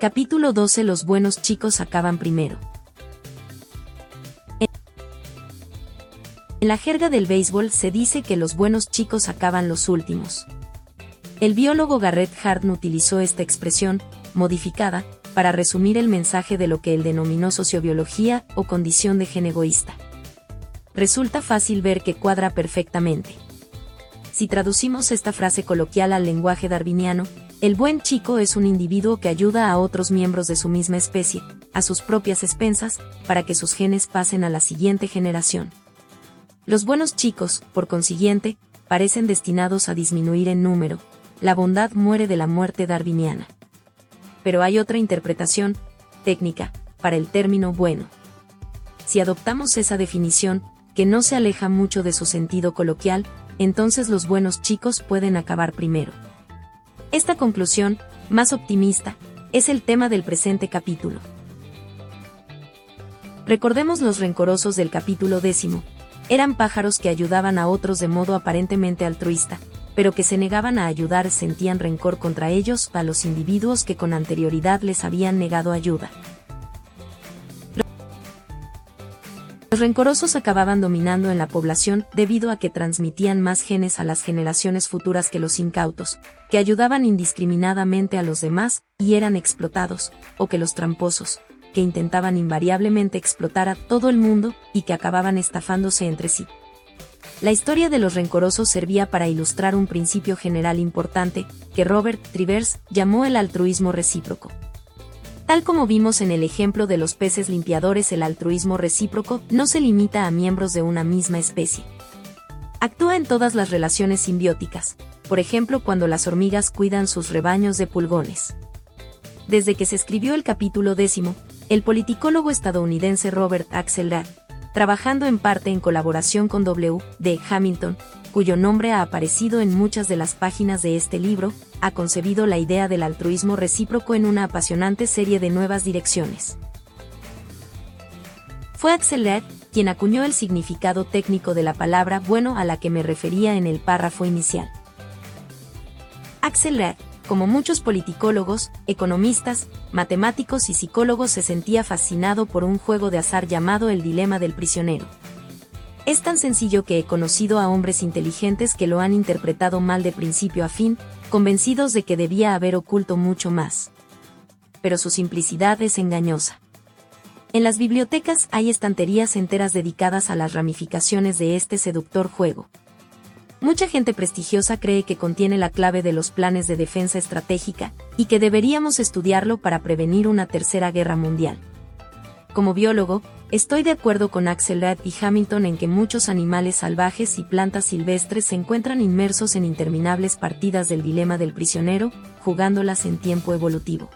Capítulo 12 Los buenos chicos acaban primero. En la jerga del béisbol se dice que los buenos chicos acaban los últimos. El biólogo Garrett Hardin utilizó esta expresión, modificada, para resumir el mensaje de lo que él denominó sociobiología o condición de gen egoísta. Resulta fácil ver que cuadra perfectamente. Si traducimos esta frase coloquial al lenguaje darwiniano, el buen chico es un individuo que ayuda a otros miembros de su misma especie, a sus propias expensas, para que sus genes pasen a la siguiente generación. Los buenos chicos, por consiguiente, parecen destinados a disminuir en número, la bondad muere de la muerte darwiniana. Pero hay otra interpretación, técnica, para el término bueno. Si adoptamos esa definición, que no se aleja mucho de su sentido coloquial, entonces los buenos chicos pueden acabar primero. Esta conclusión, más optimista, es el tema del presente capítulo. Recordemos los rencorosos del capítulo décimo. Eran pájaros que ayudaban a otros de modo aparentemente altruista, pero que se negaban a ayudar sentían rencor contra ellos a los individuos que con anterioridad les habían negado ayuda. Los rencorosos acababan dominando en la población debido a que transmitían más genes a las generaciones futuras que los incautos, que ayudaban indiscriminadamente a los demás y eran explotados, o que los tramposos, que intentaban invariablemente explotar a todo el mundo y que acababan estafándose entre sí. La historia de los rencorosos servía para ilustrar un principio general importante, que Robert Trivers llamó el altruismo recíproco. Tal como vimos en el ejemplo de los peces limpiadores, el altruismo recíproco no se limita a miembros de una misma especie. Actúa en todas las relaciones simbióticas, por ejemplo cuando las hormigas cuidan sus rebaños de pulgones. Desde que se escribió el capítulo décimo, el politicólogo estadounidense Robert Axelrod trabajando en parte en colaboración con W. D. Hamilton, cuyo nombre ha aparecido en muchas de las páginas de este libro, ha concebido la idea del altruismo recíproco en una apasionante serie de nuevas direcciones. Fue Axel quien acuñó el significado técnico de la palabra bueno a la que me refería en el párrafo inicial. Axel como muchos politicólogos, economistas, matemáticos y psicólogos se sentía fascinado por un juego de azar llamado el dilema del prisionero. Es tan sencillo que he conocido a hombres inteligentes que lo han interpretado mal de principio a fin, convencidos de que debía haber oculto mucho más. Pero su simplicidad es engañosa. En las bibliotecas hay estanterías enteras dedicadas a las ramificaciones de este seductor juego. Mucha gente prestigiosa cree que contiene la clave de los planes de defensa estratégica, y que deberíamos estudiarlo para prevenir una tercera guerra mundial. Como biólogo, estoy de acuerdo con Axelrad y Hamilton en que muchos animales salvajes y plantas silvestres se encuentran inmersos en interminables partidas del dilema del prisionero, jugándolas en tiempo evolutivo.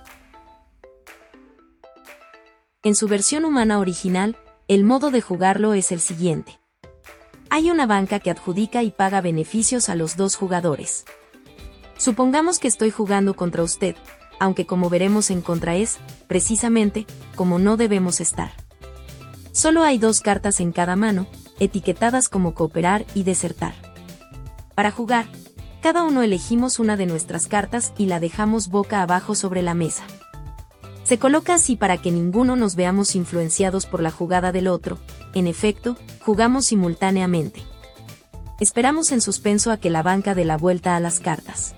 En su versión humana original, el modo de jugarlo es el siguiente. Hay una banca que adjudica y paga beneficios a los dos jugadores. Supongamos que estoy jugando contra usted, aunque como veremos en contra es, precisamente, como no debemos estar. Solo hay dos cartas en cada mano, etiquetadas como cooperar y desertar. Para jugar, cada uno elegimos una de nuestras cartas y la dejamos boca abajo sobre la mesa. Se coloca así para que ninguno nos veamos influenciados por la jugada del otro, en efecto, jugamos simultáneamente. Esperamos en suspenso a que la banca dé la vuelta a las cartas.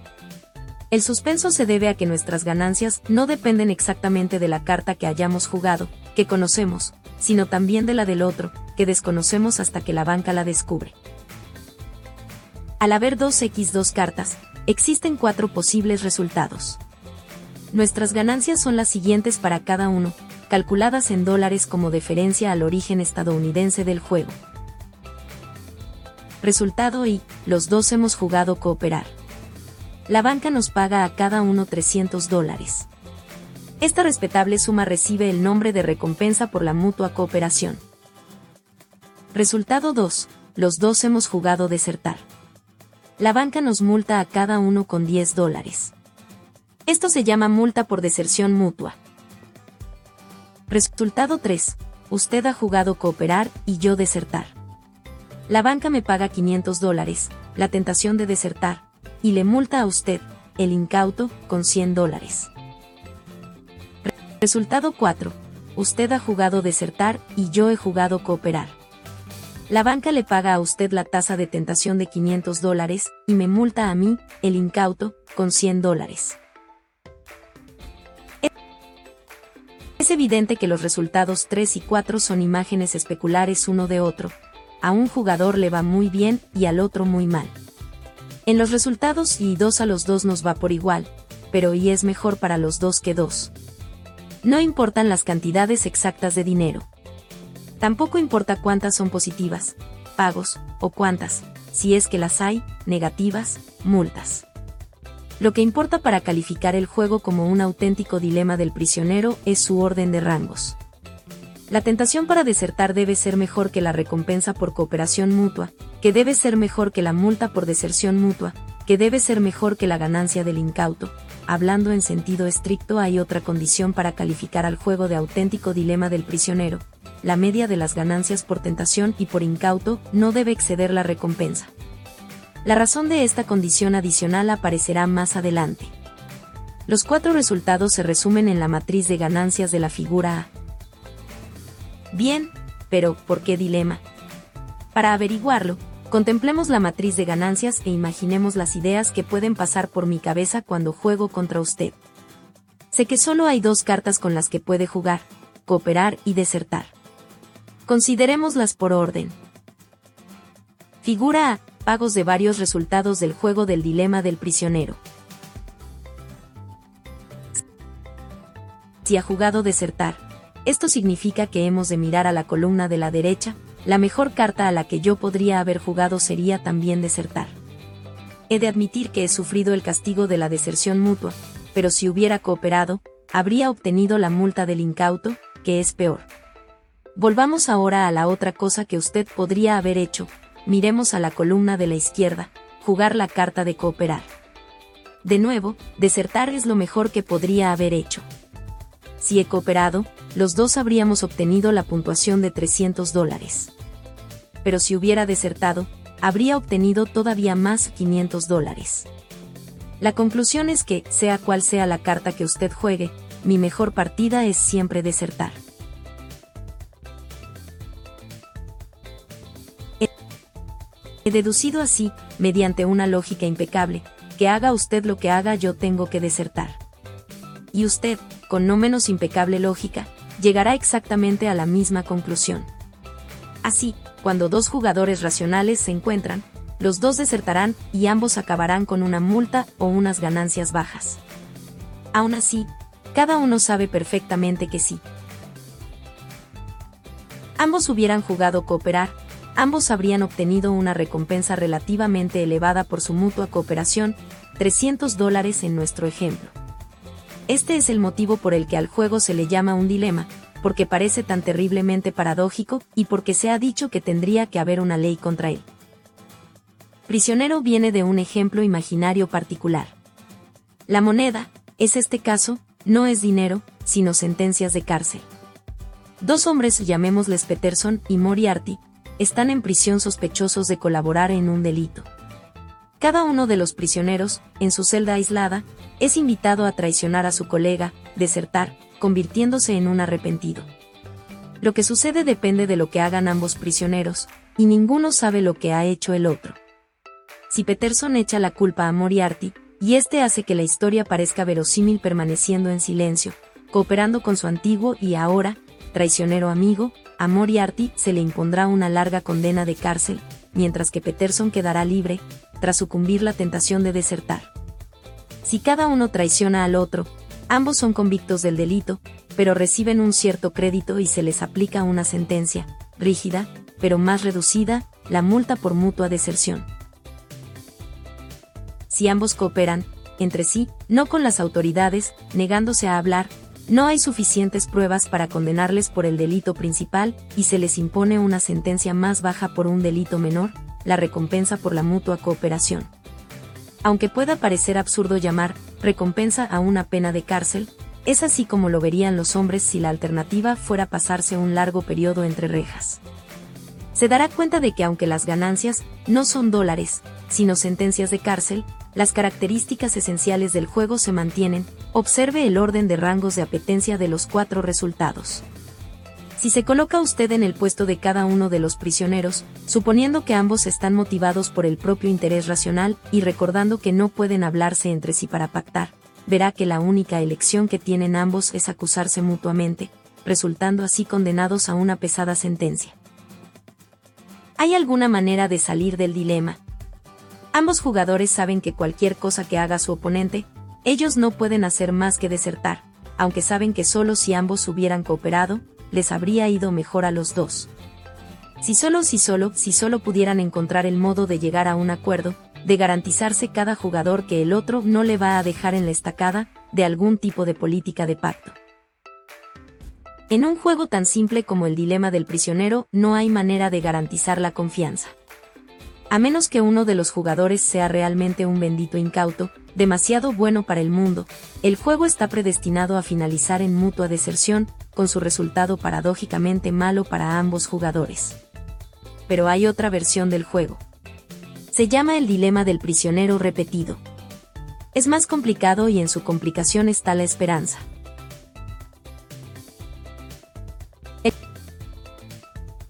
El suspenso se debe a que nuestras ganancias no dependen exactamente de la carta que hayamos jugado, que conocemos, sino también de la del otro, que desconocemos hasta que la banca la descubre. Al haber 2x2 cartas, existen cuatro posibles resultados. Nuestras ganancias son las siguientes para cada uno, calculadas en dólares como deferencia al origen estadounidense del juego. Resultado y, los dos hemos jugado cooperar. La banca nos paga a cada uno 300 dólares. Esta respetable suma recibe el nombre de recompensa por la mutua cooperación. Resultado 2. Los dos hemos jugado desertar. La banca nos multa a cada uno con 10 dólares. Esto se llama multa por deserción mutua. Resultado 3. Usted ha jugado cooperar y yo desertar. La banca me paga 500 dólares, la tentación de desertar, y le multa a usted, el incauto, con 100 dólares. Resultado 4. Usted ha jugado desertar y yo he jugado cooperar. La banca le paga a usted la tasa de tentación de 500 dólares y me multa a mí, el incauto, con 100 dólares. Es evidente que los resultados 3 y 4 son imágenes especulares uno de otro. A un jugador le va muy bien y al otro muy mal. En los resultados y 2 a los dos nos va por igual, pero y es mejor para los dos que 2. No importan las cantidades exactas de dinero. Tampoco importa cuántas son positivas, pagos, o cuántas, si es que las hay, negativas, multas. Lo que importa para calificar el juego como un auténtico dilema del prisionero es su orden de rangos. La tentación para desertar debe ser mejor que la recompensa por cooperación mutua, que debe ser mejor que la multa por deserción mutua, que debe ser mejor que la ganancia del incauto. Hablando en sentido estricto hay otra condición para calificar al juego de auténtico dilema del prisionero. La media de las ganancias por tentación y por incauto no debe exceder la recompensa. La razón de esta condición adicional aparecerá más adelante. Los cuatro resultados se resumen en la matriz de ganancias de la figura A. Bien, pero ¿por qué dilema? Para averiguarlo, contemplemos la matriz de ganancias e imaginemos las ideas que pueden pasar por mi cabeza cuando juego contra usted. Sé que solo hay dos cartas con las que puede jugar, cooperar y desertar. Considerémoslas por orden. Figura A. Pagos de varios resultados del juego del dilema del prisionero. Si ha jugado desertar, esto significa que hemos de mirar a la columna de la derecha, la mejor carta a la que yo podría haber jugado sería también desertar. He de admitir que he sufrido el castigo de la deserción mutua, pero si hubiera cooperado, habría obtenido la multa del incauto, que es peor. Volvamos ahora a la otra cosa que usted podría haber hecho, miremos a la columna de la izquierda, jugar la carta de cooperar. De nuevo, desertar es lo mejor que podría haber hecho. Si he cooperado, los dos habríamos obtenido la puntuación de 300 dólares. Pero si hubiera desertado, habría obtenido todavía más 500 dólares. La conclusión es que, sea cual sea la carta que usted juegue, mi mejor partida es siempre desertar. He deducido así, mediante una lógica impecable, que haga usted lo que haga yo tengo que desertar. Y usted, con no menos impecable lógica, llegará exactamente a la misma conclusión. Así, cuando dos jugadores racionales se encuentran, los dos desertarán y ambos acabarán con una multa o unas ganancias bajas. Aún así, cada uno sabe perfectamente que sí. Ambos hubieran jugado cooperar, ambos habrían obtenido una recompensa relativamente elevada por su mutua cooperación, 300 dólares en nuestro ejemplo. Este es el motivo por el que al juego se le llama un dilema, porque parece tan terriblemente paradójico y porque se ha dicho que tendría que haber una ley contra él. Prisionero viene de un ejemplo imaginario particular. La moneda, es este caso, no es dinero, sino sentencias de cárcel. Dos hombres, llamémosles Peterson y Moriarty, están en prisión sospechosos de colaborar en un delito. Cada uno de los prisioneros, en su celda aislada, es invitado a traicionar a su colega, desertar, convirtiéndose en un arrepentido. Lo que sucede depende de lo que hagan ambos prisioneros, y ninguno sabe lo que ha hecho el otro. Si Peterson echa la culpa a Moriarty, y este hace que la historia parezca verosímil permaneciendo en silencio, cooperando con su antiguo y ahora, traicionero amigo, a Moriarty se le impondrá una larga condena de cárcel, mientras que Peterson quedará libre, tras sucumbir la tentación de desertar. Si cada uno traiciona al otro, ambos son convictos del delito, pero reciben un cierto crédito y se les aplica una sentencia, rígida, pero más reducida, la multa por mutua deserción. Si ambos cooperan, entre sí, no con las autoridades, negándose a hablar, no hay suficientes pruebas para condenarles por el delito principal y se les impone una sentencia más baja por un delito menor, la recompensa por la mutua cooperación. Aunque pueda parecer absurdo llamar recompensa a una pena de cárcel, es así como lo verían los hombres si la alternativa fuera pasarse un largo periodo entre rejas. Se dará cuenta de que aunque las ganancias no son dólares, sino sentencias de cárcel, las características esenciales del juego se mantienen, observe el orden de rangos de apetencia de los cuatro resultados. Si se coloca usted en el puesto de cada uno de los prisioneros, suponiendo que ambos están motivados por el propio interés racional y recordando que no pueden hablarse entre sí para pactar, verá que la única elección que tienen ambos es acusarse mutuamente, resultando así condenados a una pesada sentencia. ¿Hay alguna manera de salir del dilema? Ambos jugadores saben que cualquier cosa que haga su oponente, ellos no pueden hacer más que desertar, aunque saben que solo si ambos hubieran cooperado, les habría ido mejor a los dos. Si solo, si solo, si solo pudieran encontrar el modo de llegar a un acuerdo, de garantizarse cada jugador que el otro no le va a dejar en la estacada, de algún tipo de política de pacto. En un juego tan simple como el dilema del prisionero, no hay manera de garantizar la confianza. A menos que uno de los jugadores sea realmente un bendito incauto, demasiado bueno para el mundo, el juego está predestinado a finalizar en mutua deserción, con su resultado paradójicamente malo para ambos jugadores. Pero hay otra versión del juego. Se llama el dilema del prisionero repetido. Es más complicado y en su complicación está la esperanza.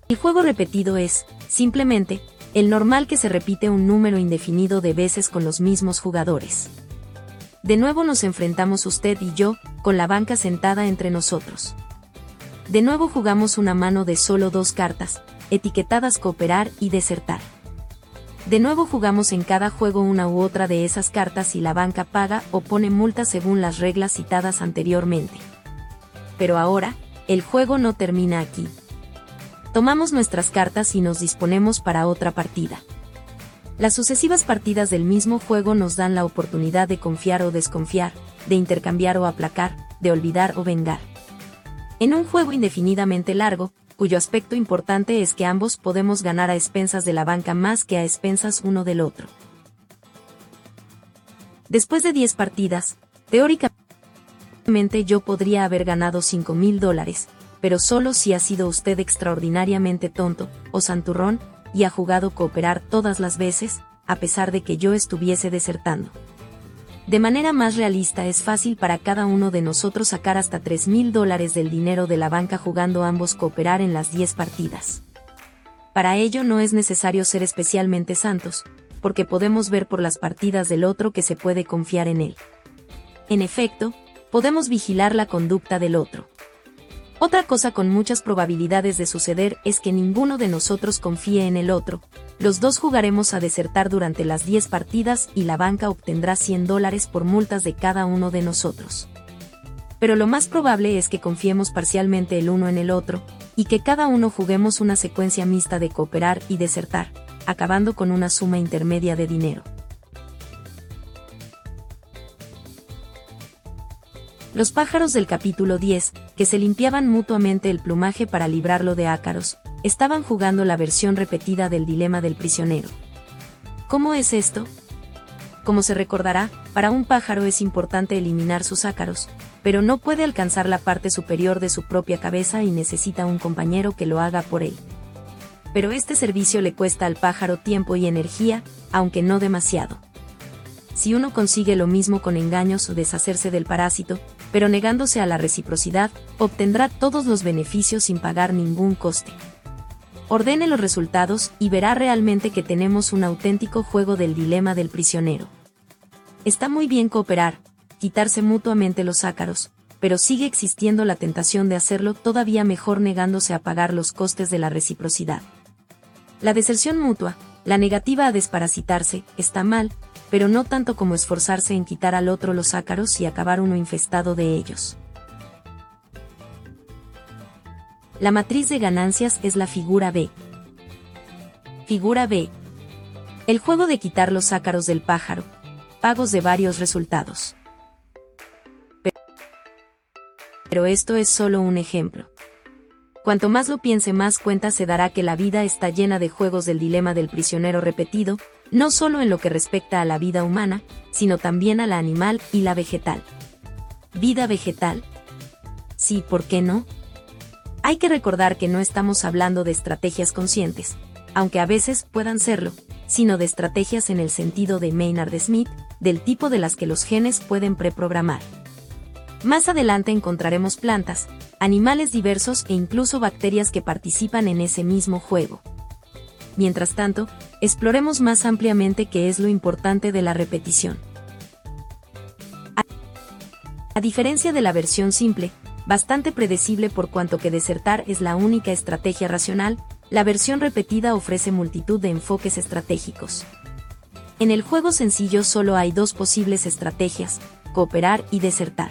El juego repetido es, simplemente, el normal que se repite un número indefinido de veces con los mismos jugadores. De nuevo nos enfrentamos usted y yo, con la banca sentada entre nosotros. De nuevo jugamos una mano de solo dos cartas, etiquetadas cooperar y desertar. De nuevo jugamos en cada juego una u otra de esas cartas y la banca paga o pone multas según las reglas citadas anteriormente. Pero ahora, el juego no termina aquí. Tomamos nuestras cartas y nos disponemos para otra partida. Las sucesivas partidas del mismo juego nos dan la oportunidad de confiar o desconfiar, de intercambiar o aplacar, de olvidar o vengar. En un juego indefinidamente largo, cuyo aspecto importante es que ambos podemos ganar a expensas de la banca más que a expensas uno del otro. Después de 10 partidas, teóricamente yo podría haber ganado 5 mil dólares, pero solo si ha sido usted extraordinariamente tonto, o santurrón, y ha jugado cooperar todas las veces, a pesar de que yo estuviese desertando. De manera más realista es fácil para cada uno de nosotros sacar hasta 3 mil dólares del dinero de la banca jugando ambos cooperar en las 10 partidas. Para ello no es necesario ser especialmente santos, porque podemos ver por las partidas del otro que se puede confiar en él. En efecto, podemos vigilar la conducta del otro. Otra cosa con muchas probabilidades de suceder es que ninguno de nosotros confíe en el otro. Los dos jugaremos a desertar durante las 10 partidas y la banca obtendrá 100 dólares por multas de cada uno de nosotros. Pero lo más probable es que confiemos parcialmente el uno en el otro, y que cada uno juguemos una secuencia mixta de cooperar y desertar, acabando con una suma intermedia de dinero. Los pájaros del capítulo 10, que se limpiaban mutuamente el plumaje para librarlo de ácaros, estaban jugando la versión repetida del dilema del prisionero. ¿Cómo es esto? Como se recordará, para un pájaro es importante eliminar sus ácaros, pero no puede alcanzar la parte superior de su propia cabeza y necesita un compañero que lo haga por él. Pero este servicio le cuesta al pájaro tiempo y energía, aunque no demasiado. Si uno consigue lo mismo con engaños o deshacerse del parásito, pero negándose a la reciprocidad, obtendrá todos los beneficios sin pagar ningún coste. Ordene los resultados y verá realmente que tenemos un auténtico juego del dilema del prisionero. Está muy bien cooperar, quitarse mutuamente los ácaros, pero sigue existiendo la tentación de hacerlo todavía mejor negándose a pagar los costes de la reciprocidad. La deserción mutua, la negativa a desparasitarse, está mal, pero no tanto como esforzarse en quitar al otro los ácaros y acabar uno infestado de ellos. La matriz de ganancias es la figura B. Figura B. El juego de quitar los ácaros del pájaro. Pagos de varios resultados. Pero esto es solo un ejemplo. Cuanto más lo piense más cuenta se dará que la vida está llena de juegos del dilema del prisionero repetido, no solo en lo que respecta a la vida humana, sino también a la animal y la vegetal. ¿Vida vegetal? Sí, ¿por qué no? Hay que recordar que no estamos hablando de estrategias conscientes, aunque a veces puedan serlo, sino de estrategias en el sentido de Maynard Smith, del tipo de las que los genes pueden preprogramar. Más adelante encontraremos plantas, animales diversos e incluso bacterias que participan en ese mismo juego. Mientras tanto, exploremos más ampliamente qué es lo importante de la repetición. A diferencia de la versión simple, bastante predecible por cuanto que desertar es la única estrategia racional, la versión repetida ofrece multitud de enfoques estratégicos. En el juego sencillo solo hay dos posibles estrategias, cooperar y desertar.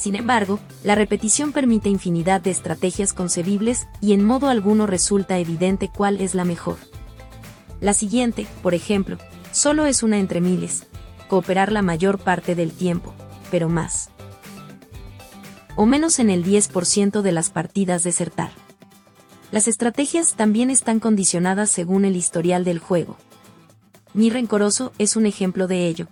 Sin embargo, la repetición permite infinidad de estrategias concebibles y en modo alguno resulta evidente cuál es la mejor. La siguiente, por ejemplo, solo es una entre miles, cooperar la mayor parte del tiempo, pero más. O menos en el 10% de las partidas desertar. Las estrategias también están condicionadas según el historial del juego. Mi rencoroso es un ejemplo de ello,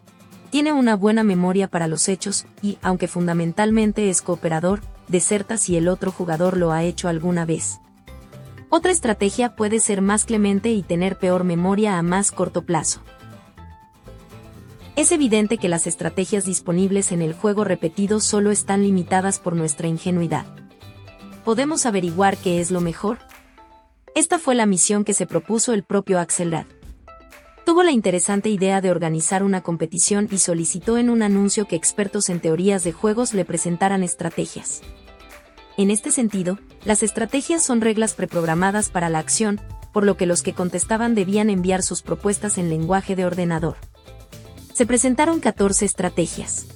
tiene una buena memoria para los hechos y, aunque fundamentalmente es cooperador, deserta si el otro jugador lo ha hecho alguna vez. Otra estrategia puede ser más clemente y tener peor memoria a más corto plazo. Es evidente que las estrategias disponibles en el juego repetido solo están limitadas por nuestra ingenuidad. ¿Podemos averiguar qué es lo mejor? Esta fue la misión que se propuso el propio Axelrad tuvo la interesante idea de organizar una competición y solicitó en un anuncio que expertos en teorías de juegos le presentaran estrategias. En este sentido, las estrategias son reglas preprogramadas para la acción, por lo que los que contestaban debían enviar sus propuestas en lenguaje de ordenador. Se presentaron 14 estrategias.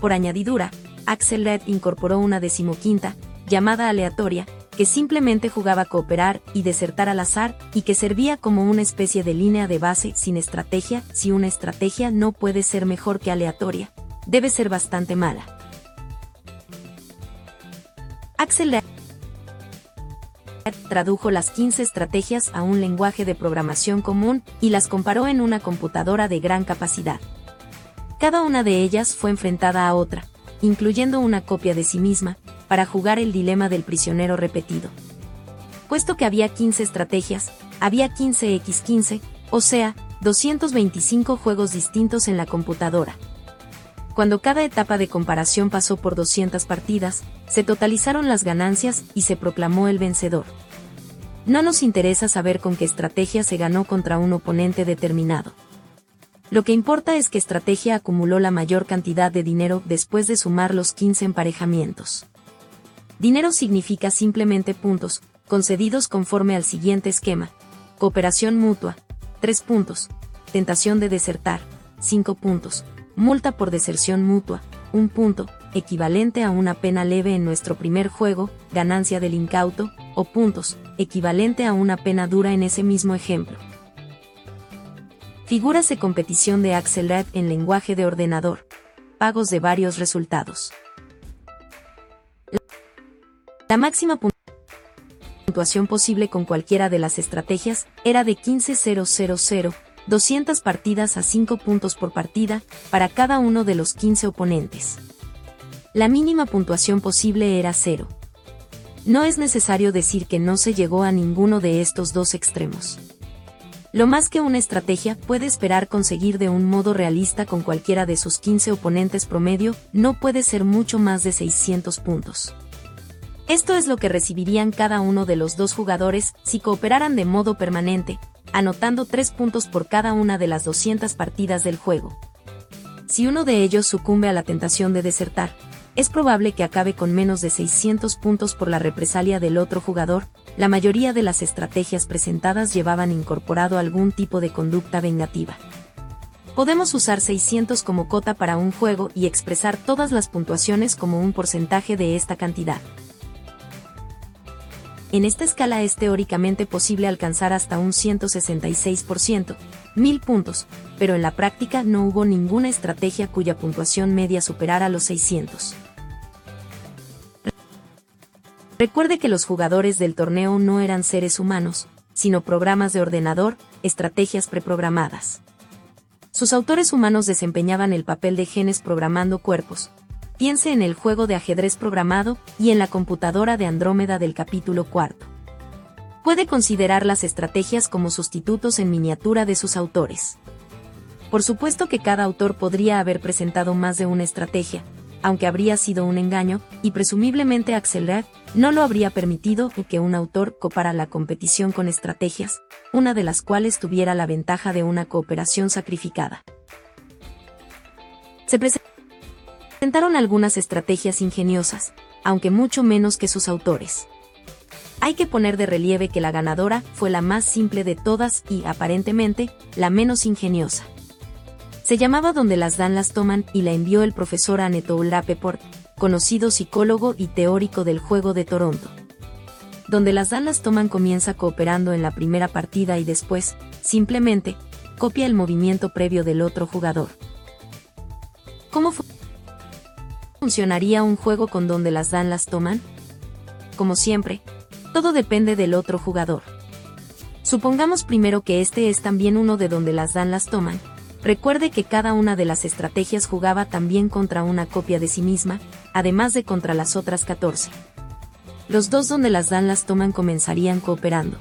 Por añadidura, Axel Red incorporó una decimoquinta, llamada aleatoria, que simplemente jugaba a cooperar y desertar al azar, y que servía como una especie de línea de base sin estrategia, si una estrategia no puede ser mejor que aleatoria, debe ser bastante mala. Axel tradujo las 15 estrategias a un lenguaje de programación común y las comparó en una computadora de gran capacidad. Cada una de ellas fue enfrentada a otra, incluyendo una copia de sí misma, para jugar el dilema del prisionero repetido. Puesto que había 15 estrategias, había 15x15, o sea, 225 juegos distintos en la computadora. Cuando cada etapa de comparación pasó por 200 partidas, se totalizaron las ganancias y se proclamó el vencedor. No nos interesa saber con qué estrategia se ganó contra un oponente determinado. Lo que importa es que estrategia acumuló la mayor cantidad de dinero después de sumar los 15 emparejamientos. Dinero significa simplemente puntos, concedidos conforme al siguiente esquema. Cooperación mutua, 3 puntos. Tentación de desertar, 5 puntos. Multa por deserción mutua, 1 punto, equivalente a una pena leve en nuestro primer juego, ganancia del incauto, o puntos, equivalente a una pena dura en ese mismo ejemplo. Figuras de competición de Axelrad en lenguaje de ordenador. Pagos de varios resultados. La máxima puntuación posible con cualquiera de las estrategias era de 15.000, 200 partidas a 5 puntos por partida, para cada uno de los 15 oponentes. La mínima puntuación posible era 0. No es necesario decir que no se llegó a ninguno de estos dos extremos. Lo más que una estrategia puede esperar conseguir de un modo realista con cualquiera de sus 15 oponentes promedio no puede ser mucho más de 600 puntos. Esto es lo que recibirían cada uno de los dos jugadores si cooperaran de modo permanente, anotando 3 puntos por cada una de las 200 partidas del juego. Si uno de ellos sucumbe a la tentación de desertar, es probable que acabe con menos de 600 puntos por la represalia del otro jugador, la mayoría de las estrategias presentadas llevaban incorporado algún tipo de conducta vengativa. Podemos usar 600 como cota para un juego y expresar todas las puntuaciones como un porcentaje de esta cantidad. En esta escala es teóricamente posible alcanzar hasta un 166%, 1000 puntos, pero en la práctica no hubo ninguna estrategia cuya puntuación media superara los 600. Recuerde que los jugadores del torneo no eran seres humanos, sino programas de ordenador, estrategias preprogramadas. Sus autores humanos desempeñaban el papel de genes programando cuerpos, Piense en el juego de ajedrez programado y en la computadora de Andrómeda del capítulo cuarto. puede considerar las estrategias como sustitutos en miniatura de sus autores. Por supuesto que cada autor podría haber presentado más de una estrategia, aunque habría sido un engaño, y presumiblemente Axelrad no lo habría permitido que un autor copara la competición con estrategias, una de las cuales tuviera la ventaja de una cooperación sacrificada. Se presentaron algunas estrategias ingeniosas, aunque mucho menos que sus autores. Hay que poner de relieve que la ganadora fue la más simple de todas y, aparentemente, la menos ingeniosa. Se llamaba Donde las dan las toman y la envió el profesor Anatole Rappaport, conocido psicólogo y teórico del juego de Toronto. Donde las dan las toman comienza cooperando en la primera partida y después, simplemente, copia el movimiento previo del otro jugador. ¿Cómo funcionaría un juego con donde las dan las toman? Como siempre, todo depende del otro jugador. Supongamos primero que este es también uno de donde las dan las toman. Recuerde que cada una de las estrategias jugaba también contra una copia de sí misma, además de contra las otras 14. Los dos donde las dan las toman comenzarían cooperando.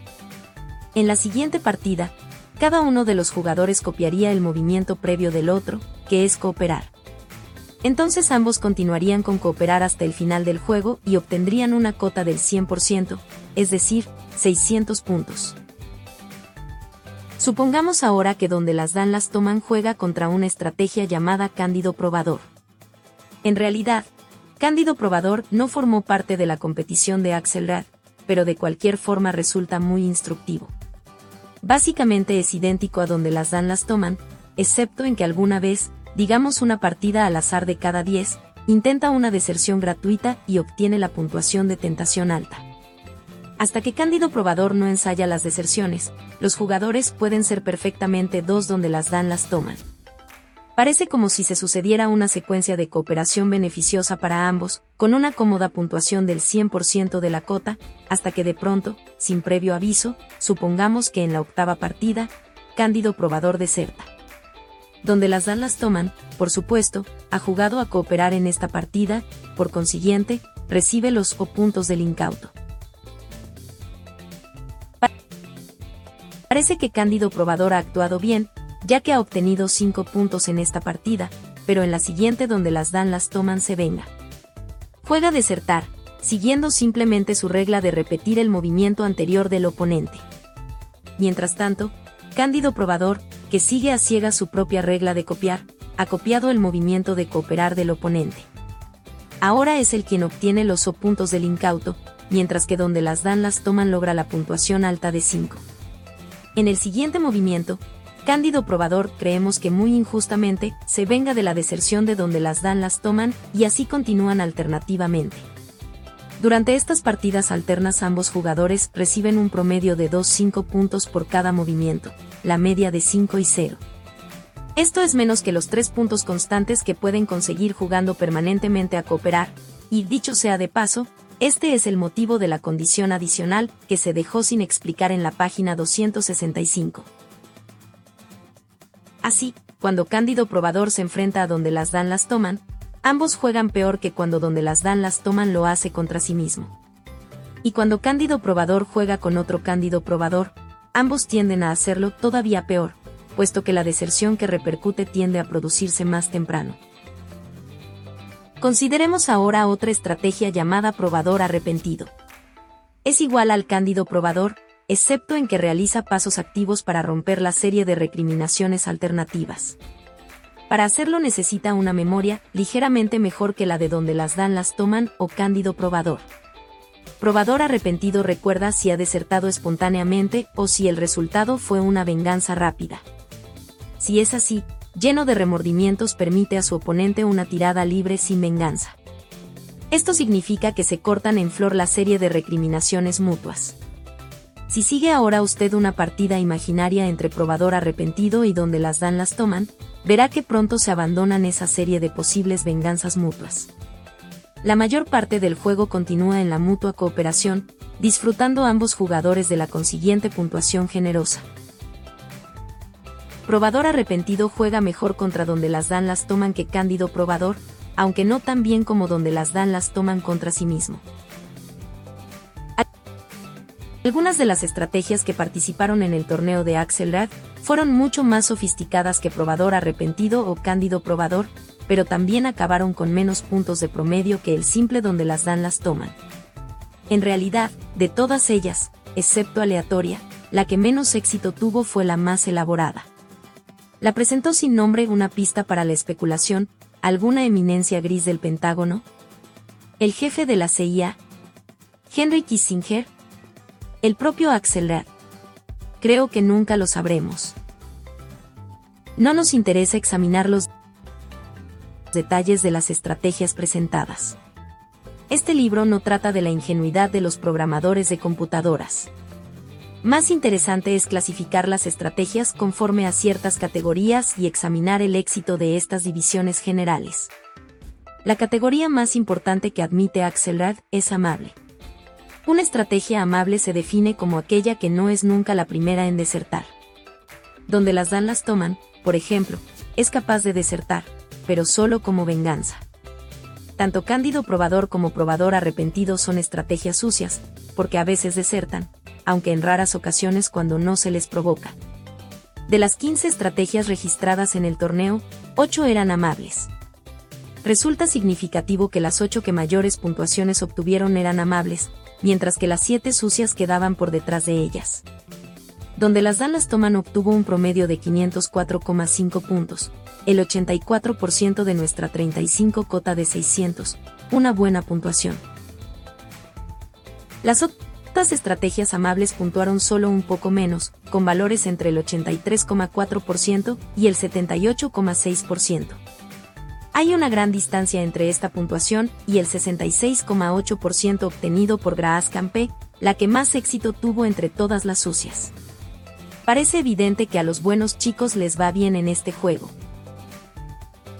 En la siguiente partida, cada uno de los jugadores copiaría el movimiento previo del otro, que es cooperar. Entonces ambos continuarían con cooperar hasta el final del juego y obtendrían una cota del 100%, es decir, 600 puntos. Supongamos ahora que donde las dan las toman juega contra una estrategia llamada Cándido Probador. En realidad, Cándido Probador no formó parte de la competición de Axelrad, pero de cualquier forma resulta muy instructivo. Básicamente es idéntico a donde las dan las toman, excepto en que alguna vez, digamos una partida al azar de cada 10, intenta una deserción gratuita y obtiene la puntuación de tentación alta. Hasta que Cándido Probador no ensaya las deserciones, los jugadores pueden ser perfectamente dos donde las dan las toman. Parece como si se sucediera una secuencia de cooperación beneficiosa para ambos, con una cómoda puntuación del 100% de la cota, hasta que de pronto, sin previo aviso, supongamos que en la octava partida, Cándido Probador deserta donde las dan las toman, por supuesto, ha jugado a cooperar en esta partida, por consiguiente, recibe los O puntos del incauto. Parece que Cándido Probador ha actuado bien, ya que ha obtenido 5 puntos en esta partida, pero en la siguiente donde las dan las toman se venga. Juega desertar, siguiendo simplemente su regla de repetir el movimiento anterior del oponente. Mientras tanto, Cándido Probador, que sigue a ciegas su propia regla de copiar, ha copiado el movimiento de cooperar del oponente. Ahora es el quien obtiene los O puntos del incauto, mientras que donde las dan las toman logra la puntuación alta de 5. En el siguiente movimiento, Cándido Probador creemos que muy injustamente se venga de la deserción de donde las dan las toman y así continúan alternativamente. Durante estas partidas alternas ambos jugadores reciben un promedio de 2-5 puntos por cada movimiento, la media de 5 y 0. Esto es menos que los 3 puntos constantes que pueden conseguir jugando permanentemente a cooperar, y dicho sea de paso, este es el motivo de la condición adicional que se dejó sin explicar en la página 265. Así, cuando Cándido Probador se enfrenta a donde las dan las toman, ambos juegan peor que cuando donde las dan las toman lo hace contra sí mismo. Y cuando Cándido Probador juega con otro Cándido Probador, ambos tienden a hacerlo todavía peor, puesto que la deserción que repercute tiende a producirse más temprano. Consideremos ahora otra estrategia llamada probador arrepentido. Es igual al cándido probador, excepto en que realiza pasos activos para romper la serie de recriminaciones alternativas. Para hacerlo necesita una memoria ligeramente mejor que la de donde las dan las toman o cándido probador. Probador arrepentido recuerda si ha desertado espontáneamente o si el resultado fue una venganza rápida. Si es así, lleno de remordimientos permite a su oponente una tirada libre sin venganza. Esto significa que se cortan en flor la serie de recriminaciones mutuas. Si sigue ahora usted una partida imaginaria entre probador arrepentido y donde las dan las toman, verá que pronto se abandonan esa serie de posibles venganzas mutuas. La mayor parte del juego continúa en la mutua cooperación, disfrutando ambos jugadores de la consiguiente puntuación generosa. Probador arrepentido juega mejor contra donde las dan las toman que Cándido Probador, aunque no tan bien como donde las dan las toman contra sí mismo. Algunas de las estrategias que participaron en el torneo de Axelrad fueron mucho más sofisticadas que Probador Arrepentido o Cándido Probador, pero también acabaron con menos puntos de promedio que el simple donde las dan las toman. En realidad, de todas ellas, excepto aleatoria, la que menos éxito tuvo fue la más elaborada. La presentó sin nombre una pista para la especulación, alguna eminencia gris del Pentágono. El jefe de la CIA, Henry Kissinger, el propio Axelrad. Creo que nunca lo sabremos. No nos interesa examinar los detalles de las estrategias presentadas. Este libro no trata de la ingenuidad de los programadores de computadoras. Más interesante es clasificar las estrategias conforme a ciertas categorías y examinar el éxito de estas divisiones generales. La categoría más importante que admite Axelrad es amable. Una estrategia amable se define como aquella que no es nunca la primera en desertar. Donde las dan las toman, por ejemplo, es capaz de desertar, pero solo como venganza. Tanto Cándido probador como probador arrepentido son estrategias sucias, porque a veces desertan, aunque en raras ocasiones cuando no se les provoca. De las 15 estrategias registradas en el torneo, 8 eran amables. Resulta significativo que las 8 que mayores puntuaciones obtuvieron eran amables, mientras que las 7 sucias quedaban por detrás de ellas. Donde las Dallas Toman obtuvo un promedio de 504,5 puntos, el 84% de nuestra 35 cota de 600, una buena puntuación. Las otras estrategias amables puntuaron solo un poco menos, con valores entre el 83,4% y el 78,6%. Hay una gran distancia entre esta puntuación y el 66,8% obtenido por Graas Campé, la que más éxito tuvo entre todas las sucias. Parece evidente que a los buenos chicos les va bien en este juego.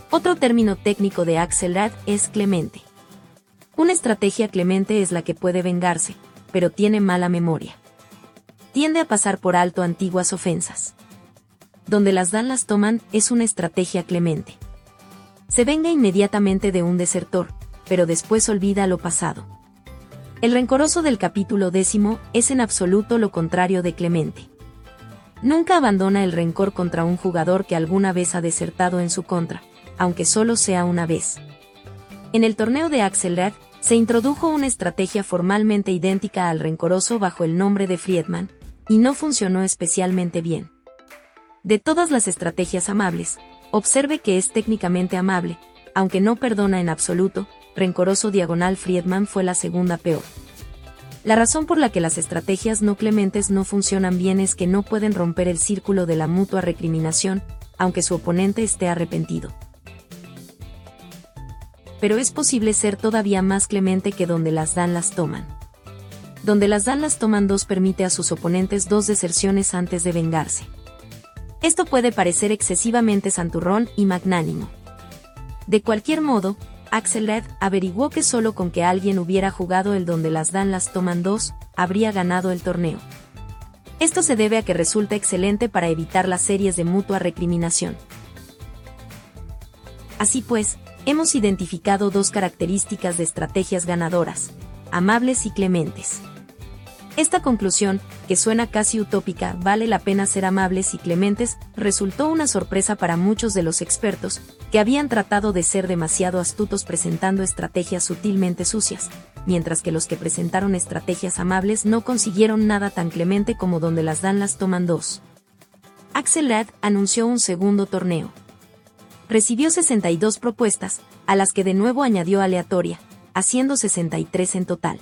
Otro término técnico de Axelrad es clemente. Una estrategia clemente es la que puede vengarse, pero tiene mala memoria. Tiende a pasar por alto antiguas ofensas. Donde las dan las toman es una estrategia clemente se venga inmediatamente de un desertor, pero después olvida lo pasado. El rencoroso del capítulo décimo es en absoluto lo contrario de Clemente. Nunca abandona el rencor contra un jugador que alguna vez ha desertado en su contra, aunque solo sea una vez. En el torneo de Axelrad, se introdujo una estrategia formalmente idéntica al rencoroso bajo el nombre de Friedman, y no funcionó especialmente bien. De todas las estrategias amables, Observe que es técnicamente amable, aunque no perdona en absoluto, rencoroso diagonal Friedman fue la segunda peor. La razón por la que las estrategias no clementes no funcionan bien es que no pueden romper el círculo de la mutua recriminación, aunque su oponente esté arrepentido. Pero es posible ser todavía más clemente que donde las dan las toman. Donde las dan las toman dos permite a sus oponentes dos deserciones antes de vengarse. Esto puede parecer excesivamente santurrón y magnánimo. De cualquier modo, Axelred averiguó que solo con que alguien hubiera jugado el donde las dan las toman dos, habría ganado el torneo. Esto se debe a que resulta excelente para evitar las series de mutua recriminación. Así pues, hemos identificado dos características de estrategias ganadoras, amables y clementes. Esta conclusión, que suena casi utópica, vale la pena ser amables y clementes, resultó una sorpresa para muchos de los expertos, que habían tratado de ser demasiado astutos presentando estrategias sutilmente sucias, mientras que los que presentaron estrategias amables no consiguieron nada tan clemente como donde las dan las toman dos. Axel Ladd anunció un segundo torneo. Recibió 62 propuestas, a las que de nuevo añadió aleatoria, haciendo 63 en total.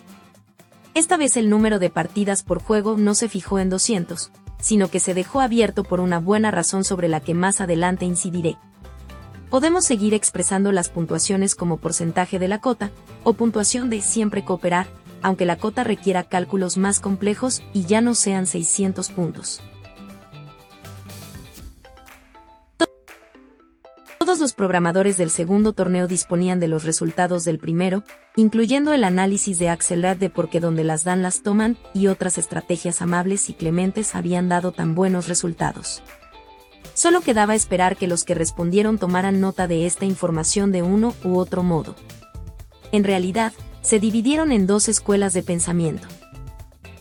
Esta vez el número de partidas por juego no se fijó en 200, sino que se dejó abierto por una buena razón sobre la que más adelante incidiré. Podemos seguir expresando las puntuaciones como porcentaje de la cota, o puntuación de siempre cooperar, aunque la cota requiera cálculos más complejos y ya no sean 600 puntos. Todos los programadores del segundo torneo disponían de los resultados del primero, incluyendo el análisis de Axelrad de por qué donde las dan las toman y otras estrategias amables y clementes habían dado tan buenos resultados. Solo quedaba esperar que los que respondieron tomaran nota de esta información de uno u otro modo. En realidad, se dividieron en dos escuelas de pensamiento.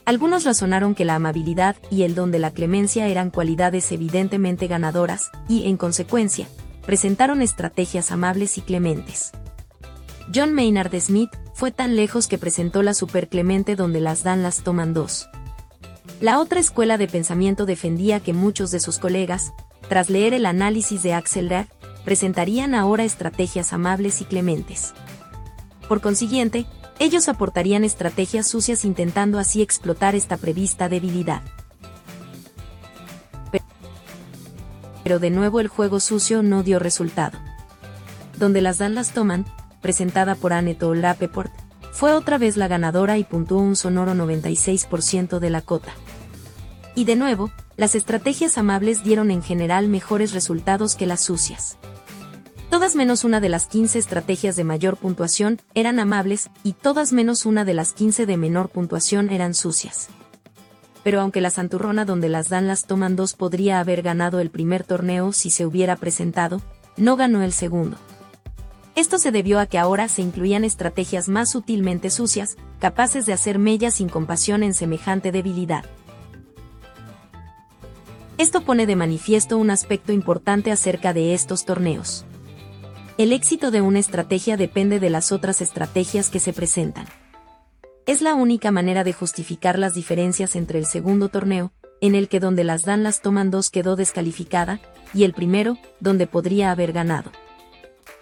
Algunos razonaron que la amabilidad y el don de la clemencia eran cualidades evidentemente ganadoras, y, en consecuencia, presentaron estrategias amables y clementes. John Maynard Smith fue tan lejos que presentó la superclemente donde las dan las toman dos. La otra escuela de pensamiento defendía que muchos de sus colegas, tras leer el análisis de Axel Axelrad, presentarían ahora estrategias amables y clementes. Por consiguiente, ellos aportarían estrategias sucias intentando así explotar esta prevista debilidad. Pero de nuevo el juego sucio no dio resultado. Donde las dan las toman, presentada por Annette Lapeport, fue otra vez la ganadora y puntuó un sonoro 96% de la cota. Y de nuevo, las estrategias amables dieron en general mejores resultados que las sucias. Todas menos una de las 15 estrategias de mayor puntuación eran amables y todas menos una de las 15 de menor puntuación eran sucias. Pero aunque la santurrona donde las dan las toman dos podría haber ganado el primer torneo si se hubiera presentado, no ganó el segundo. Esto se debió a que ahora se incluían estrategias más sutilmente sucias, capaces de hacer mella sin compasión en semejante debilidad. Esto pone de manifiesto un aspecto importante acerca de estos torneos. El éxito de una estrategia depende de las otras estrategias que se presentan. Es la única manera de justificar las diferencias entre el segundo torneo, en el que donde las dan las toman dos quedó descalificada, y el primero, donde podría haber ganado.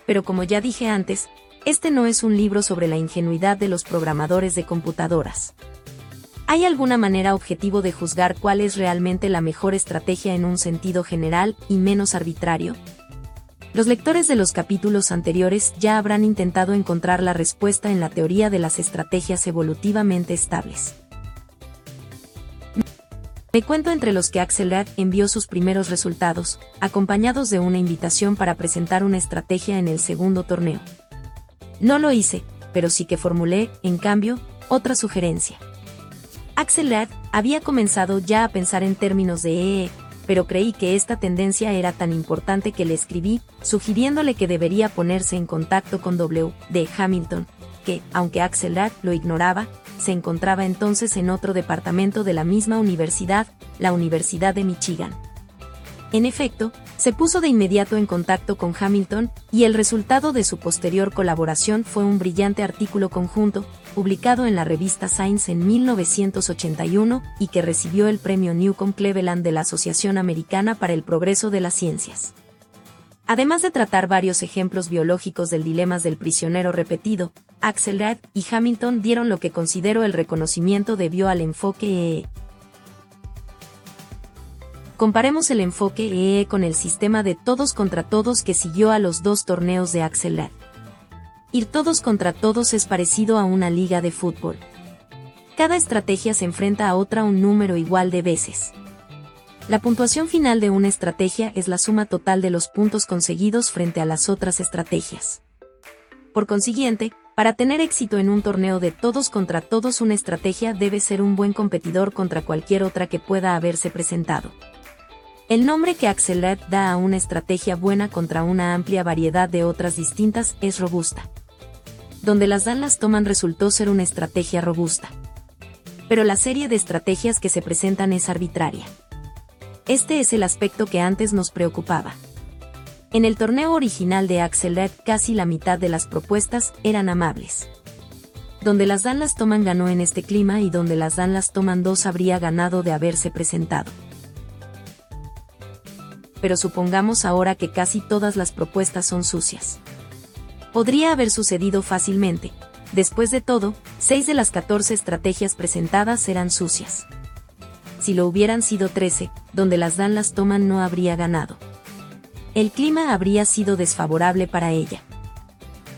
Pero como ya dije antes, este no es un libro sobre la ingenuidad de los programadores de computadoras. ¿Hay alguna manera objetivo de juzgar cuál es realmente la mejor estrategia en un sentido general y menos arbitrario? Los lectores de los capítulos anteriores ya habrán intentado encontrar la respuesta en la teoría de las estrategias evolutivamente estables. Me cuento entre los que Axelrad envió sus primeros resultados, acompañados de una invitación para presentar una estrategia en el segundo torneo. No lo hice, pero sí que formulé, en cambio, otra sugerencia. Axelrad había comenzado ya a pensar en términos de EE, pero creí que esta tendencia era tan importante que le escribí, sugiriéndole que debería ponerse en contacto con W. de Hamilton, que, aunque Axelrad lo ignoraba, se encontraba entonces en otro departamento de la misma universidad, la Universidad de Michigan. En efecto, se puso de inmediato en contacto con Hamilton, y el resultado de su posterior colaboración fue un brillante artículo conjunto, publicado en la revista Science en 1981 y que recibió el premio Newcomb Cleveland de la Asociación Americana para el Progreso de las Ciencias. Además de tratar varios ejemplos biológicos del dilemas del prisionero repetido, Axelrad y Hamilton dieron lo que considero el reconocimiento debió al enfoque EE. Comparemos el enfoque EE con el sistema de todos contra todos que siguió a los dos torneos de Axelrad. Ir todos contra todos es parecido a una liga de fútbol. Cada estrategia se enfrenta a otra un número igual de veces. La puntuación final de una estrategia es la suma total de los puntos conseguidos frente a las otras estrategias. Por consiguiente, para tener éxito en un torneo de todos contra todos una estrategia debe ser un buen competidor contra cualquier otra que pueda haberse presentado. El nombre que Axelrad da a una estrategia buena contra una amplia variedad de otras distintas es robusta donde las Dallas toman resultó ser una estrategia robusta. Pero la serie de estrategias que se presentan es arbitraria. Este es el aspecto que antes nos preocupaba. En el torneo original de Axel casi la mitad de las propuestas eran amables. Donde las Dallas toman ganó en este clima y donde las Dallas toman dos habría ganado de haberse presentado. Pero supongamos ahora que casi todas las propuestas son sucias podría haber sucedido fácilmente. Después de todo, 6 de las 14 estrategias presentadas eran sucias. Si lo hubieran sido 13, donde las dan las toman no habría ganado. El clima habría sido desfavorable para ella.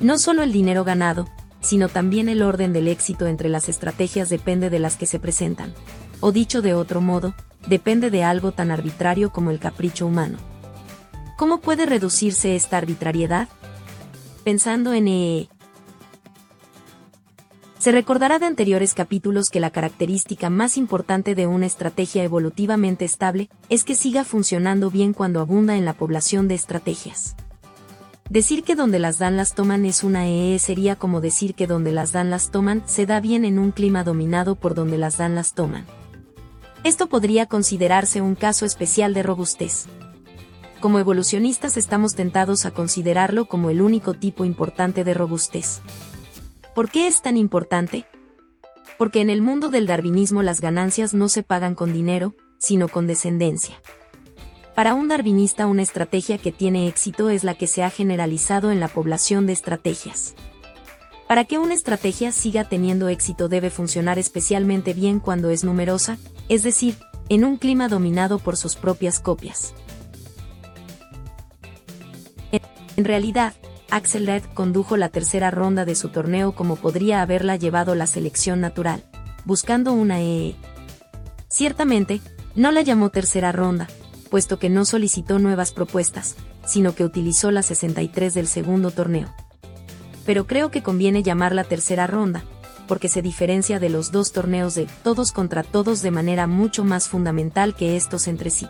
No solo el dinero ganado, sino también el orden del éxito entre las estrategias depende de las que se presentan. O dicho de otro modo, depende de algo tan arbitrario como el capricho humano. ¿Cómo puede reducirse esta arbitrariedad? Pensando en EE. Se recordará de anteriores capítulos que la característica más importante de una estrategia evolutivamente estable es que siga funcionando bien cuando abunda en la población de estrategias. Decir que donde las dan las toman es una EE sería como decir que donde las dan las toman se da bien en un clima dominado por donde las dan las toman. Esto podría considerarse un caso especial de robustez. Como evolucionistas estamos tentados a considerarlo como el único tipo importante de robustez. ¿Por qué es tan importante? Porque en el mundo del darwinismo las ganancias no se pagan con dinero, sino con descendencia. Para un darwinista una estrategia que tiene éxito es la que se ha generalizado en la población de estrategias. Para que una estrategia siga teniendo éxito debe funcionar especialmente bien cuando es numerosa, es decir, en un clima dominado por sus propias copias. En realidad, Axel Red condujo la tercera ronda de su torneo como podría haberla llevado la selección natural, buscando una EE. Ciertamente, no la llamó tercera ronda, puesto que no solicitó nuevas propuestas, sino que utilizó la 63 del segundo torneo. Pero creo que conviene llamarla tercera ronda, porque se diferencia de los dos torneos de todos contra todos de manera mucho más fundamental que estos entre sí.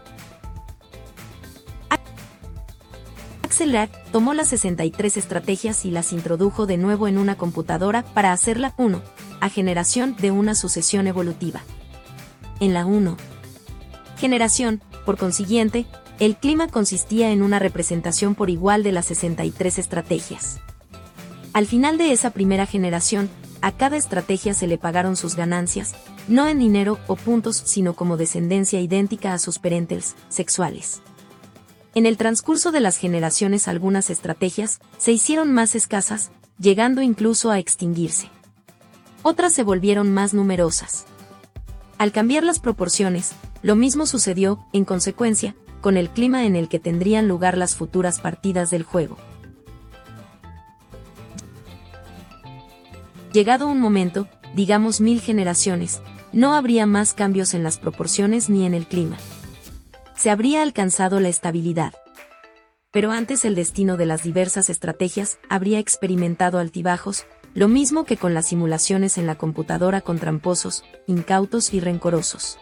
Axel tomó las 63 estrategias y las introdujo de nuevo en una computadora para hacerla 1, a generación de una sucesión evolutiva. En la 1 generación, por consiguiente, el clima consistía en una representación por igual de las 63 estrategias. Al final de esa primera generación, a cada estrategia se le pagaron sus ganancias, no en dinero o puntos, sino como descendencia idéntica a sus parentels sexuales. En el transcurso de las generaciones algunas estrategias se hicieron más escasas, llegando incluso a extinguirse. Otras se volvieron más numerosas. Al cambiar las proporciones, lo mismo sucedió, en consecuencia, con el clima en el que tendrían lugar las futuras partidas del juego. Llegado un momento, digamos mil generaciones, no habría más cambios en las proporciones ni en el clima. Se habría alcanzado la estabilidad. Pero antes el destino de las diversas estrategias habría experimentado altibajos, lo mismo que con las simulaciones en la computadora con tramposos, incautos y rencorosos.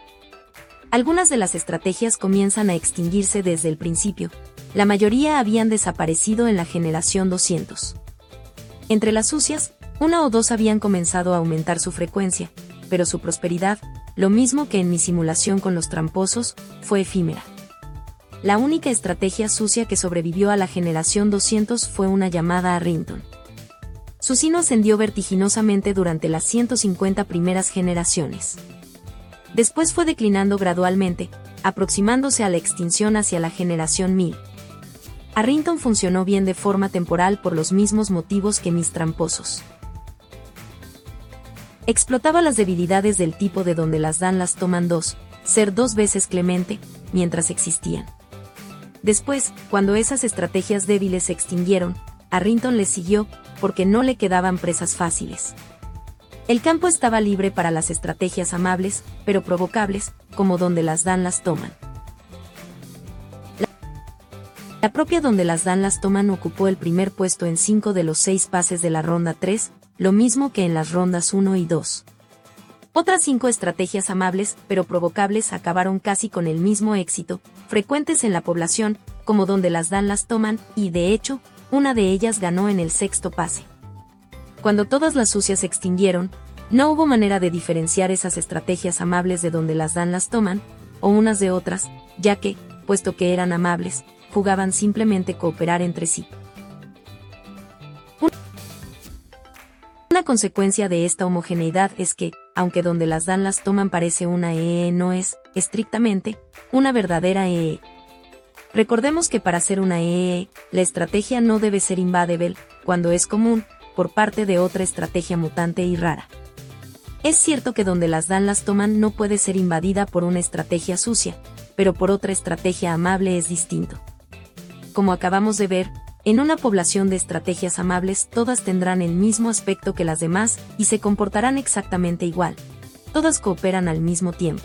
Algunas de las estrategias comienzan a extinguirse desde el principio, la mayoría habían desaparecido en la generación 200. Entre las sucias, una o dos habían comenzado a aumentar su frecuencia, pero su prosperidad, lo mismo que en mi simulación con los tramposos, fue efímera. La única estrategia sucia que sobrevivió a la generación 200 fue una llamada a Rinton. Su sino ascendió vertiginosamente durante las 150 primeras generaciones. Después fue declinando gradualmente, aproximándose a la extinción hacia la generación 1000. Arrington funcionó bien de forma temporal por los mismos motivos que mis tramposos. Explotaba las debilidades del tipo de donde las dan las toman dos, ser dos veces clemente, mientras existían. Después, cuando esas estrategias débiles se extinguieron, Arrington les siguió, porque no le quedaban presas fáciles. El campo estaba libre para las estrategias amables, pero provocables, como donde las dan las toman. La propia donde las dan las toman ocupó el primer puesto en cinco de los seis pases de la ronda 3, lo mismo que en las rondas 1 y 2. Otras cinco estrategias amables, pero provocables acabaron casi con el mismo éxito, frecuentes en la población, como donde las dan las toman, y de hecho, una de ellas ganó en el sexto pase. Cuando todas las sucias se extinguieron, no hubo manera de diferenciar esas estrategias amables de donde las dan las toman, o unas de otras, ya que, puesto que eran amables, jugaban simplemente cooperar entre sí. Una consecuencia de esta homogeneidad es que, aunque donde las dan las toman parece una EE no es, estrictamente, una verdadera EE. Recordemos que para ser una EE, la estrategia no debe ser invadable, cuando es común, por parte de otra estrategia mutante y rara. Es cierto que donde las dan las toman no puede ser invadida por una estrategia sucia, pero por otra estrategia amable es distinto. Como acabamos de ver, en una población de estrategias amables todas tendrán el mismo aspecto que las demás y se comportarán exactamente igual. Todas cooperan al mismo tiempo.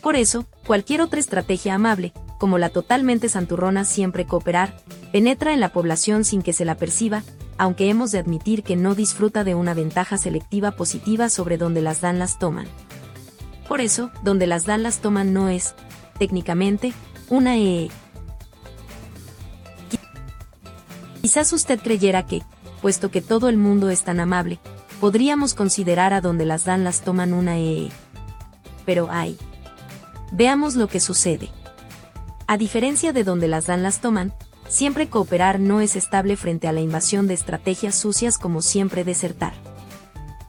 Por eso, cualquier otra estrategia amable, como la totalmente santurrona siempre cooperar, penetra en la población sin que se la perciba, aunque hemos de admitir que no disfruta de una ventaja selectiva positiva sobre donde las dan las toman. Por eso, donde las dan las toman no es, técnicamente, una EE. Quizás usted creyera que, puesto que todo el mundo es tan amable, podríamos considerar a donde las dan las toman una EE. Pero hay. Veamos lo que sucede. A diferencia de donde las dan las toman, siempre cooperar no es estable frente a la invasión de estrategias sucias como siempre desertar.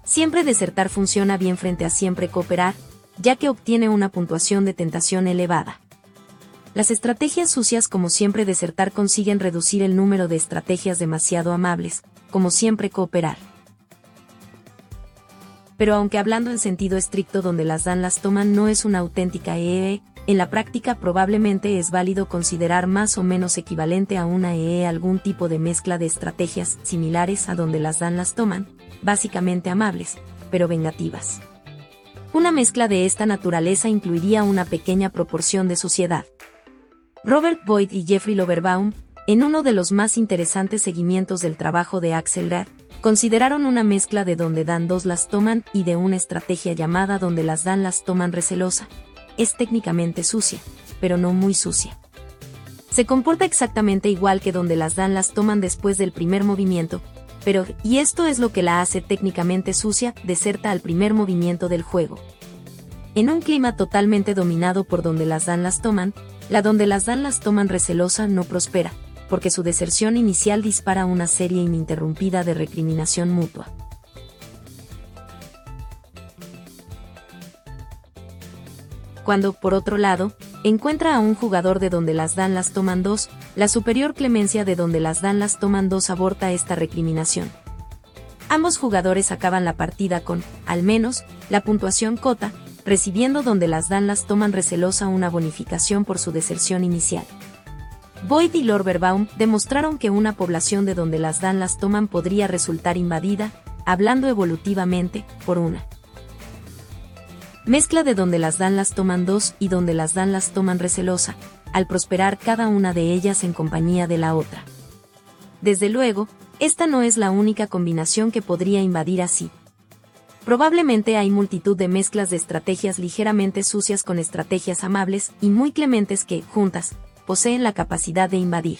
Siempre desertar funciona bien frente a siempre cooperar, ya que obtiene una puntuación de tentación elevada. Las estrategias sucias como siempre desertar consiguen reducir el número de estrategias demasiado amables, como siempre cooperar. Pero aunque hablando en sentido estricto donde las dan las toman no es una auténtica EE, en la práctica probablemente es válido considerar más o menos equivalente a una EE algún tipo de mezcla de estrategias similares a donde las dan las toman, básicamente amables, pero vengativas. Una mezcla de esta naturaleza incluiría una pequeña proporción de suciedad. Robert Boyd y Jeffrey Loverbaum, en uno de los más interesantes seguimientos del trabajo de Axel Rad, consideraron una mezcla de donde dan dos las toman y de una estrategia llamada donde las dan las toman recelosa, es técnicamente sucia, pero no muy sucia. Se comporta exactamente igual que donde las dan las toman después del primer movimiento, pero, y esto es lo que la hace técnicamente sucia, deserta al primer movimiento del juego. En un clima totalmente dominado por donde las dan las toman, la donde las dan las toman recelosa no prospera, porque su deserción inicial dispara una serie ininterrumpida de recriminación mutua. cuando, por otro lado, encuentra a un jugador de donde las dan las toman dos, la superior clemencia de donde las dan las toman dos aborta esta recriminación. Ambos jugadores acaban la partida con, al menos, la puntuación cota, recibiendo donde las dan las toman recelosa una bonificación por su deserción inicial. Boyd y Lorberbaum demostraron que una población de donde las dan las toman podría resultar invadida, hablando evolutivamente, por una Mezcla de donde las dan las toman dos y donde las dan las toman recelosa, al prosperar cada una de ellas en compañía de la otra. Desde luego, esta no es la única combinación que podría invadir así. Probablemente hay multitud de mezclas de estrategias ligeramente sucias con estrategias amables y muy clementes que, juntas, poseen la capacidad de invadir.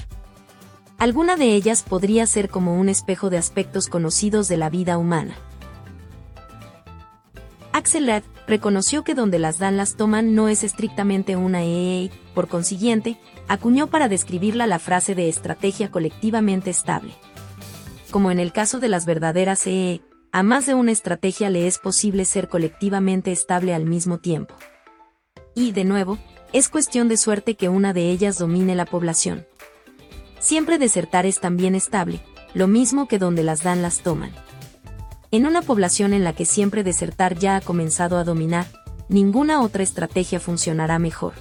Alguna de ellas podría ser como un espejo de aspectos conocidos de la vida humana. Axel Red reconoció que donde las dan las toman no es estrictamente una EE, por consiguiente, acuñó para describirla la frase de estrategia colectivamente estable. Como en el caso de las verdaderas EE, a más de una estrategia le es posible ser colectivamente estable al mismo tiempo. Y, de nuevo, es cuestión de suerte que una de ellas domine la población. Siempre desertar es también estable, lo mismo que donde las dan las toman. En una población en la que siempre desertar ya ha comenzado a dominar, ninguna otra estrategia funcionará mejor.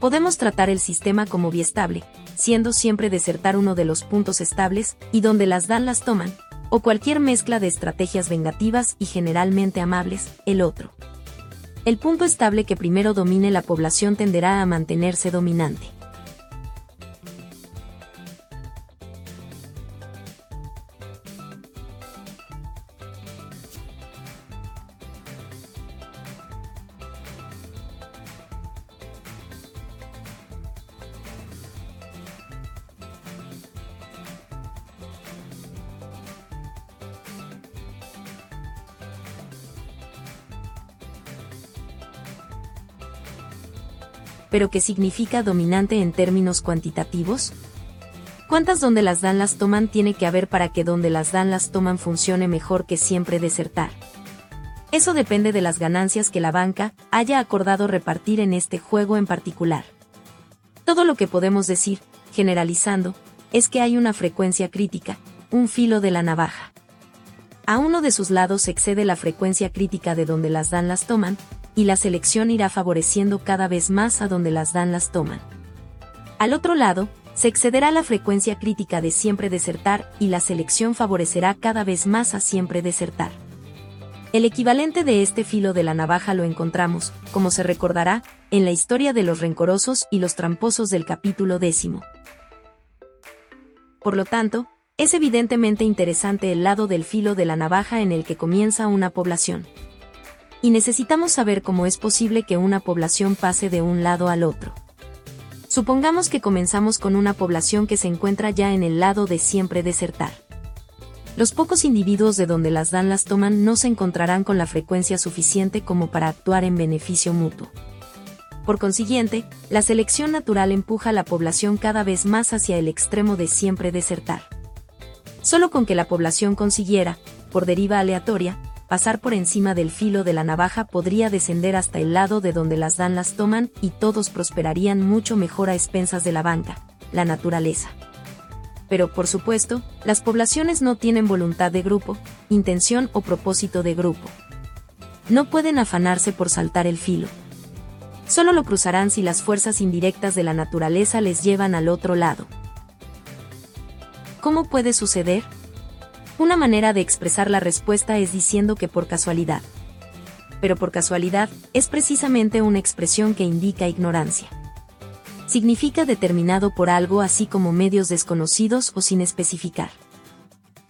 Podemos tratar el sistema como biestable, siendo siempre desertar uno de los puntos estables, y donde las dan las toman, o cualquier mezcla de estrategias vengativas y generalmente amables, el otro. El punto estable que primero domine la población tenderá a mantenerse dominante. Pero que significa dominante en términos cuantitativos? ¿Cuántas donde las dan las toman tiene que haber para que donde las dan las toman funcione mejor que siempre desertar? Eso depende de las ganancias que la banca haya acordado repartir en este juego en particular. Todo lo que podemos decir, generalizando, es que hay una frecuencia crítica, un filo de la navaja. A uno de sus lados excede la frecuencia crítica de donde las dan las toman, y la selección irá favoreciendo cada vez más a donde las dan las toman. Al otro lado, se excederá la frecuencia crítica de siempre desertar y la selección favorecerá cada vez más a siempre desertar. El equivalente de este filo de la navaja lo encontramos, como se recordará, en la historia de los rencorosos y los tramposos del capítulo décimo. Por lo tanto, es evidentemente interesante el lado del filo de la navaja en el que comienza una población y necesitamos saber cómo es posible que una población pase de un lado al otro. Supongamos que comenzamos con una población que se encuentra ya en el lado de siempre desertar. Los pocos individuos de donde las dan las toman no se encontrarán con la frecuencia suficiente como para actuar en beneficio mutuo. Por consiguiente, la selección natural empuja a la población cada vez más hacia el extremo de siempre desertar. Solo con que la población consiguiera, por deriva aleatoria, pasar por encima del filo de la navaja podría descender hasta el lado de donde las dan las toman y todos prosperarían mucho mejor a expensas de la banca, la naturaleza. Pero por supuesto, las poblaciones no tienen voluntad de grupo, intención o propósito de grupo. No pueden afanarse por saltar el filo. Solo lo cruzarán si las fuerzas indirectas de la naturaleza les llevan al otro lado. ¿Cómo puede suceder? Una manera de expresar la respuesta es diciendo que por casualidad. Pero por casualidad es precisamente una expresión que indica ignorancia. Significa determinado por algo así como medios desconocidos o sin especificar.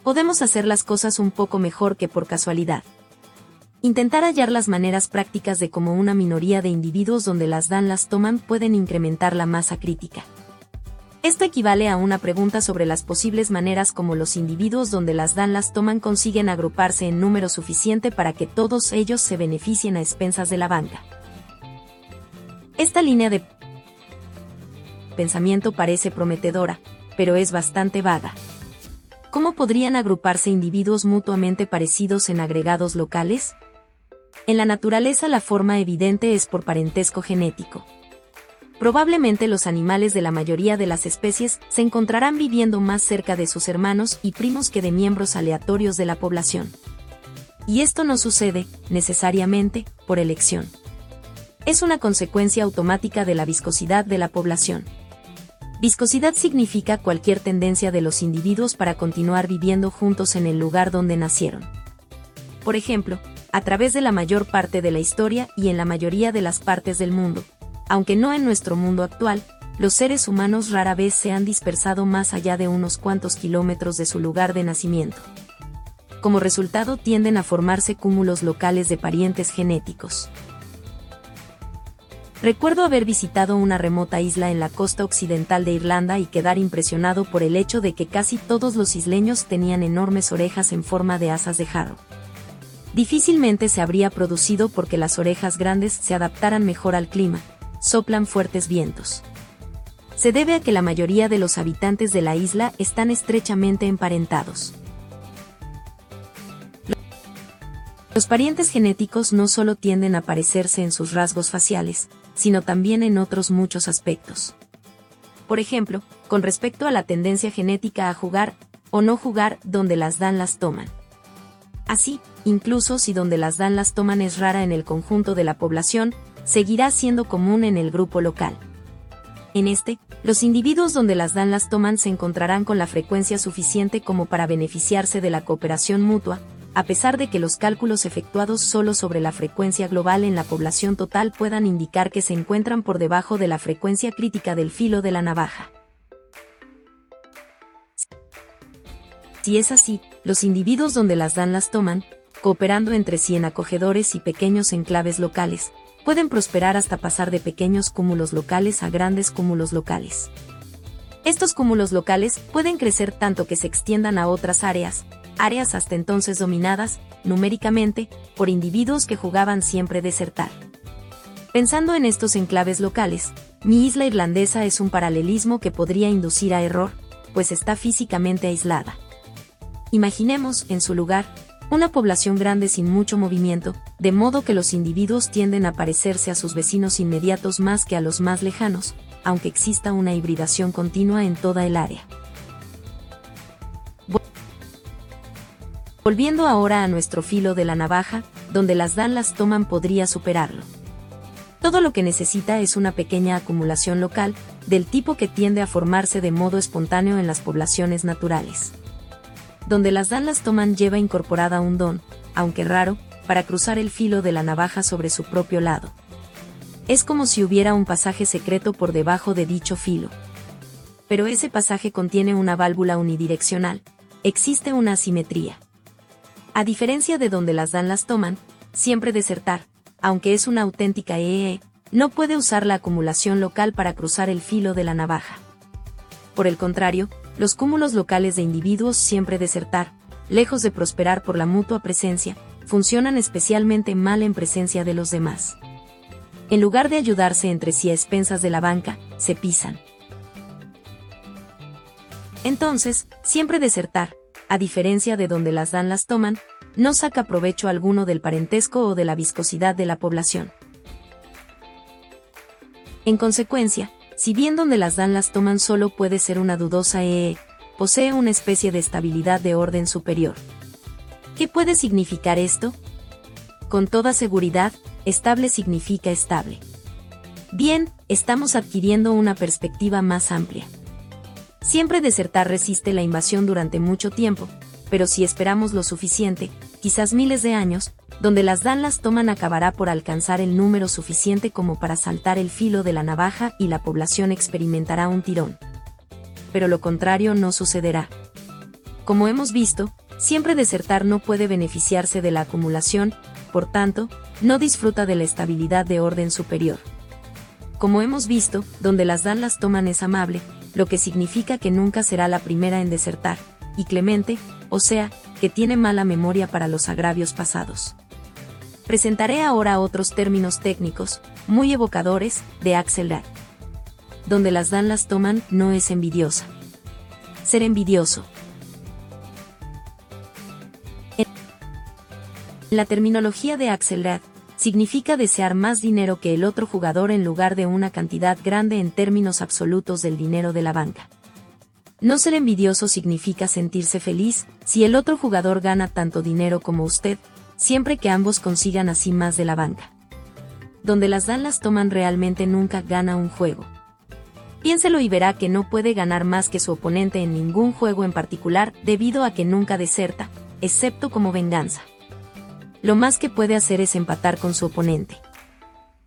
Podemos hacer las cosas un poco mejor que por casualidad. Intentar hallar las maneras prácticas de cómo una minoría de individuos donde las dan las toman pueden incrementar la masa crítica. Esto equivale a una pregunta sobre las posibles maneras como los individuos donde las dan las toman consiguen agruparse en número suficiente para que todos ellos se beneficien a expensas de la banca. Esta línea de pensamiento parece prometedora, pero es bastante vaga. ¿Cómo podrían agruparse individuos mutuamente parecidos en agregados locales? En la naturaleza la forma evidente es por parentesco genético probablemente los animales de la mayoría de las especies se encontrarán viviendo más cerca de sus hermanos y primos que de miembros aleatorios de la población. Y esto no sucede, necesariamente, por elección. Es una consecuencia automática de la viscosidad de la población. Viscosidad significa cualquier tendencia de los individuos para continuar viviendo juntos en el lugar donde nacieron. Por ejemplo, a través de la mayor parte de la historia y en la mayoría de las partes del mundo, aunque no en nuestro mundo actual, los seres humanos rara vez se han dispersado más allá de unos cuantos kilómetros de su lugar de nacimiento. Como resultado tienden a formarse cúmulos locales de parientes genéticos. Recuerdo haber visitado una remota isla en la costa occidental de Irlanda y quedar impresionado por el hecho de que casi todos los isleños tenían enormes orejas en forma de asas de jarro. Difícilmente se habría producido porque las orejas grandes se adaptaran mejor al clima, soplan fuertes vientos. Se debe a que la mayoría de los habitantes de la isla están estrechamente emparentados. Los parientes genéticos no solo tienden a parecerse en sus rasgos faciales, sino también en otros muchos aspectos. Por ejemplo, con respecto a la tendencia genética a jugar o no jugar donde las dan las toman. Así, incluso si donde las dan las toman es rara en el conjunto de la población, seguirá siendo común en el grupo local. En este, los individuos donde las dan las toman se encontrarán con la frecuencia suficiente como para beneficiarse de la cooperación mutua, a pesar de que los cálculos efectuados solo sobre la frecuencia global en la población total puedan indicar que se encuentran por debajo de la frecuencia crítica del filo de la navaja. Si es así, los individuos donde las dan las toman, cooperando entre sí en acogedores y pequeños enclaves locales, pueden prosperar hasta pasar de pequeños cúmulos locales a grandes cúmulos locales. Estos cúmulos locales pueden crecer tanto que se extiendan a otras áreas, áreas hasta entonces dominadas, numéricamente, por individuos que jugaban siempre desertar. Pensando en estos enclaves locales, mi isla irlandesa es un paralelismo que podría inducir a error, pues está físicamente aislada. Imaginemos, en su lugar, una población grande sin mucho movimiento, de modo que los individuos tienden a parecerse a sus vecinos inmediatos más que a los más lejanos, aunque exista una hibridación continua en toda el área. Volviendo ahora a nuestro filo de la navaja, donde las dan las toman podría superarlo. Todo lo que necesita es una pequeña acumulación local, del tipo que tiende a formarse de modo espontáneo en las poblaciones naturales donde las dan las toman lleva incorporada un don, aunque raro, para cruzar el filo de la navaja sobre su propio lado. Es como si hubiera un pasaje secreto por debajo de dicho filo. Pero ese pasaje contiene una válvula unidireccional, existe una asimetría. A diferencia de donde las dan las toman, siempre desertar, aunque es una auténtica EE, no puede usar la acumulación local para cruzar el filo de la navaja. Por el contrario, los cúmulos locales de individuos siempre desertar, lejos de prosperar por la mutua presencia, funcionan especialmente mal en presencia de los demás. En lugar de ayudarse entre sí a expensas de la banca, se pisan. Entonces, siempre desertar, a diferencia de donde las dan las toman, no saca provecho alguno del parentesco o de la viscosidad de la población. En consecuencia, si bien donde las dan las toman solo puede ser una dudosa EE, posee una especie de estabilidad de orden superior. ¿Qué puede significar esto? Con toda seguridad, estable significa estable. Bien, estamos adquiriendo una perspectiva más amplia. Siempre desertar resiste la invasión durante mucho tiempo, pero si esperamos lo suficiente, quizás miles de años, donde las danlas toman acabará por alcanzar el número suficiente como para saltar el filo de la navaja y la población experimentará un tirón. Pero lo contrario no sucederá. Como hemos visto, siempre desertar no puede beneficiarse de la acumulación, por tanto, no disfruta de la estabilidad de orden superior. Como hemos visto, donde las danlas toman es amable, lo que significa que nunca será la primera en desertar, y clemente, o sea, que tiene mala memoria para los agravios pasados. Presentaré ahora otros términos técnicos, muy evocadores, de Axelrad. Donde las dan las toman no es envidiosa. Ser envidioso. En la terminología de Axelrad, significa desear más dinero que el otro jugador en lugar de una cantidad grande en términos absolutos del dinero de la banca. No ser envidioso significa sentirse feliz si el otro jugador gana tanto dinero como usted, siempre que ambos consigan así más de la banca. Donde las dan las toman realmente nunca gana un juego. Piénselo y verá que no puede ganar más que su oponente en ningún juego en particular debido a que nunca deserta, excepto como venganza. Lo más que puede hacer es empatar con su oponente.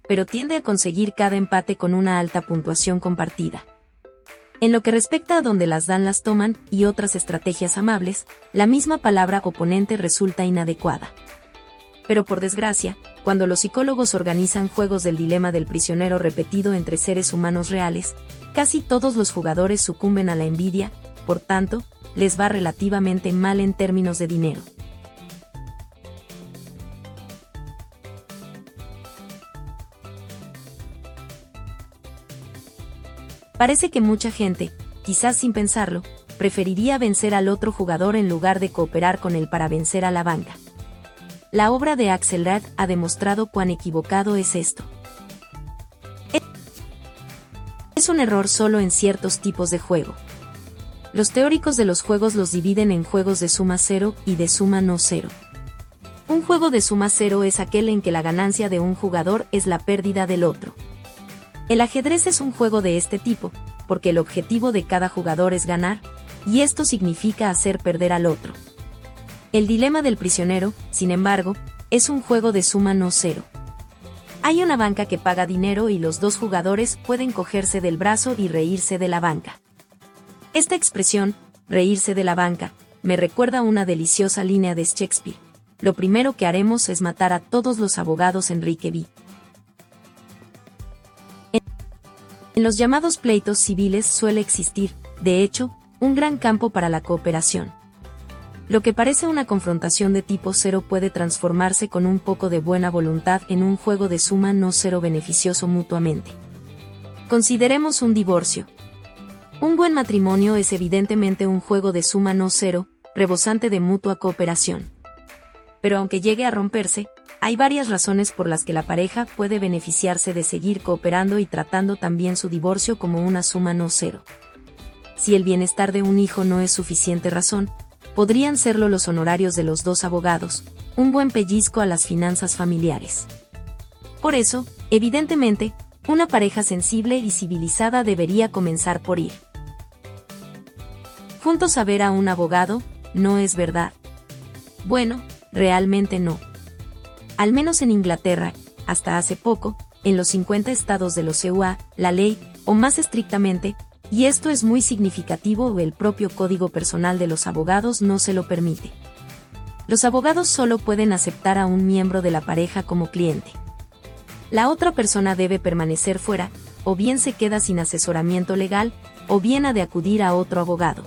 Pero tiende a conseguir cada empate con una alta puntuación compartida. En lo que respecta a donde las dan las toman y otras estrategias amables, la misma palabra oponente resulta inadecuada. Pero por desgracia, cuando los psicólogos organizan juegos del dilema del prisionero repetido entre seres humanos reales, casi todos los jugadores sucumben a la envidia, por tanto, les va relativamente mal en términos de dinero. Parece que mucha gente, quizás sin pensarlo, preferiría vencer al otro jugador en lugar de cooperar con él para vencer a la banca. La obra de Axelrad ha demostrado cuán equivocado es esto. Es un error solo en ciertos tipos de juego. Los teóricos de los juegos los dividen en juegos de suma cero y de suma no cero. Un juego de suma cero es aquel en que la ganancia de un jugador es la pérdida del otro. El ajedrez es un juego de este tipo, porque el objetivo de cada jugador es ganar, y esto significa hacer perder al otro. El dilema del prisionero, sin embargo, es un juego de suma no cero. Hay una banca que paga dinero y los dos jugadores pueden cogerse del brazo y reírse de la banca. Esta expresión, reírse de la banca, me recuerda una deliciosa línea de Shakespeare. Lo primero que haremos es matar a todos los abogados Enrique V. En los llamados pleitos civiles suele existir, de hecho, un gran campo para la cooperación. Lo que parece una confrontación de tipo cero puede transformarse con un poco de buena voluntad en un juego de suma no cero beneficioso mutuamente. Consideremos un divorcio. Un buen matrimonio es evidentemente un juego de suma no cero, rebosante de mutua cooperación. Pero aunque llegue a romperse, hay varias razones por las que la pareja puede beneficiarse de seguir cooperando y tratando también su divorcio como una suma no cero. Si el bienestar de un hijo no es suficiente razón, podrían serlo los honorarios de los dos abogados, un buen pellizco a las finanzas familiares. Por eso, evidentemente, una pareja sensible y civilizada debería comenzar por ir. Juntos a ver a un abogado, no es verdad. Bueno, realmente no. Al menos en Inglaterra, hasta hace poco, en los 50 estados de los EUA, la ley, o más estrictamente, y esto es muy significativo, el propio Código Personal de los Abogados no se lo permite. Los abogados solo pueden aceptar a un miembro de la pareja como cliente. La otra persona debe permanecer fuera, o bien se queda sin asesoramiento legal, o bien ha de acudir a otro abogado.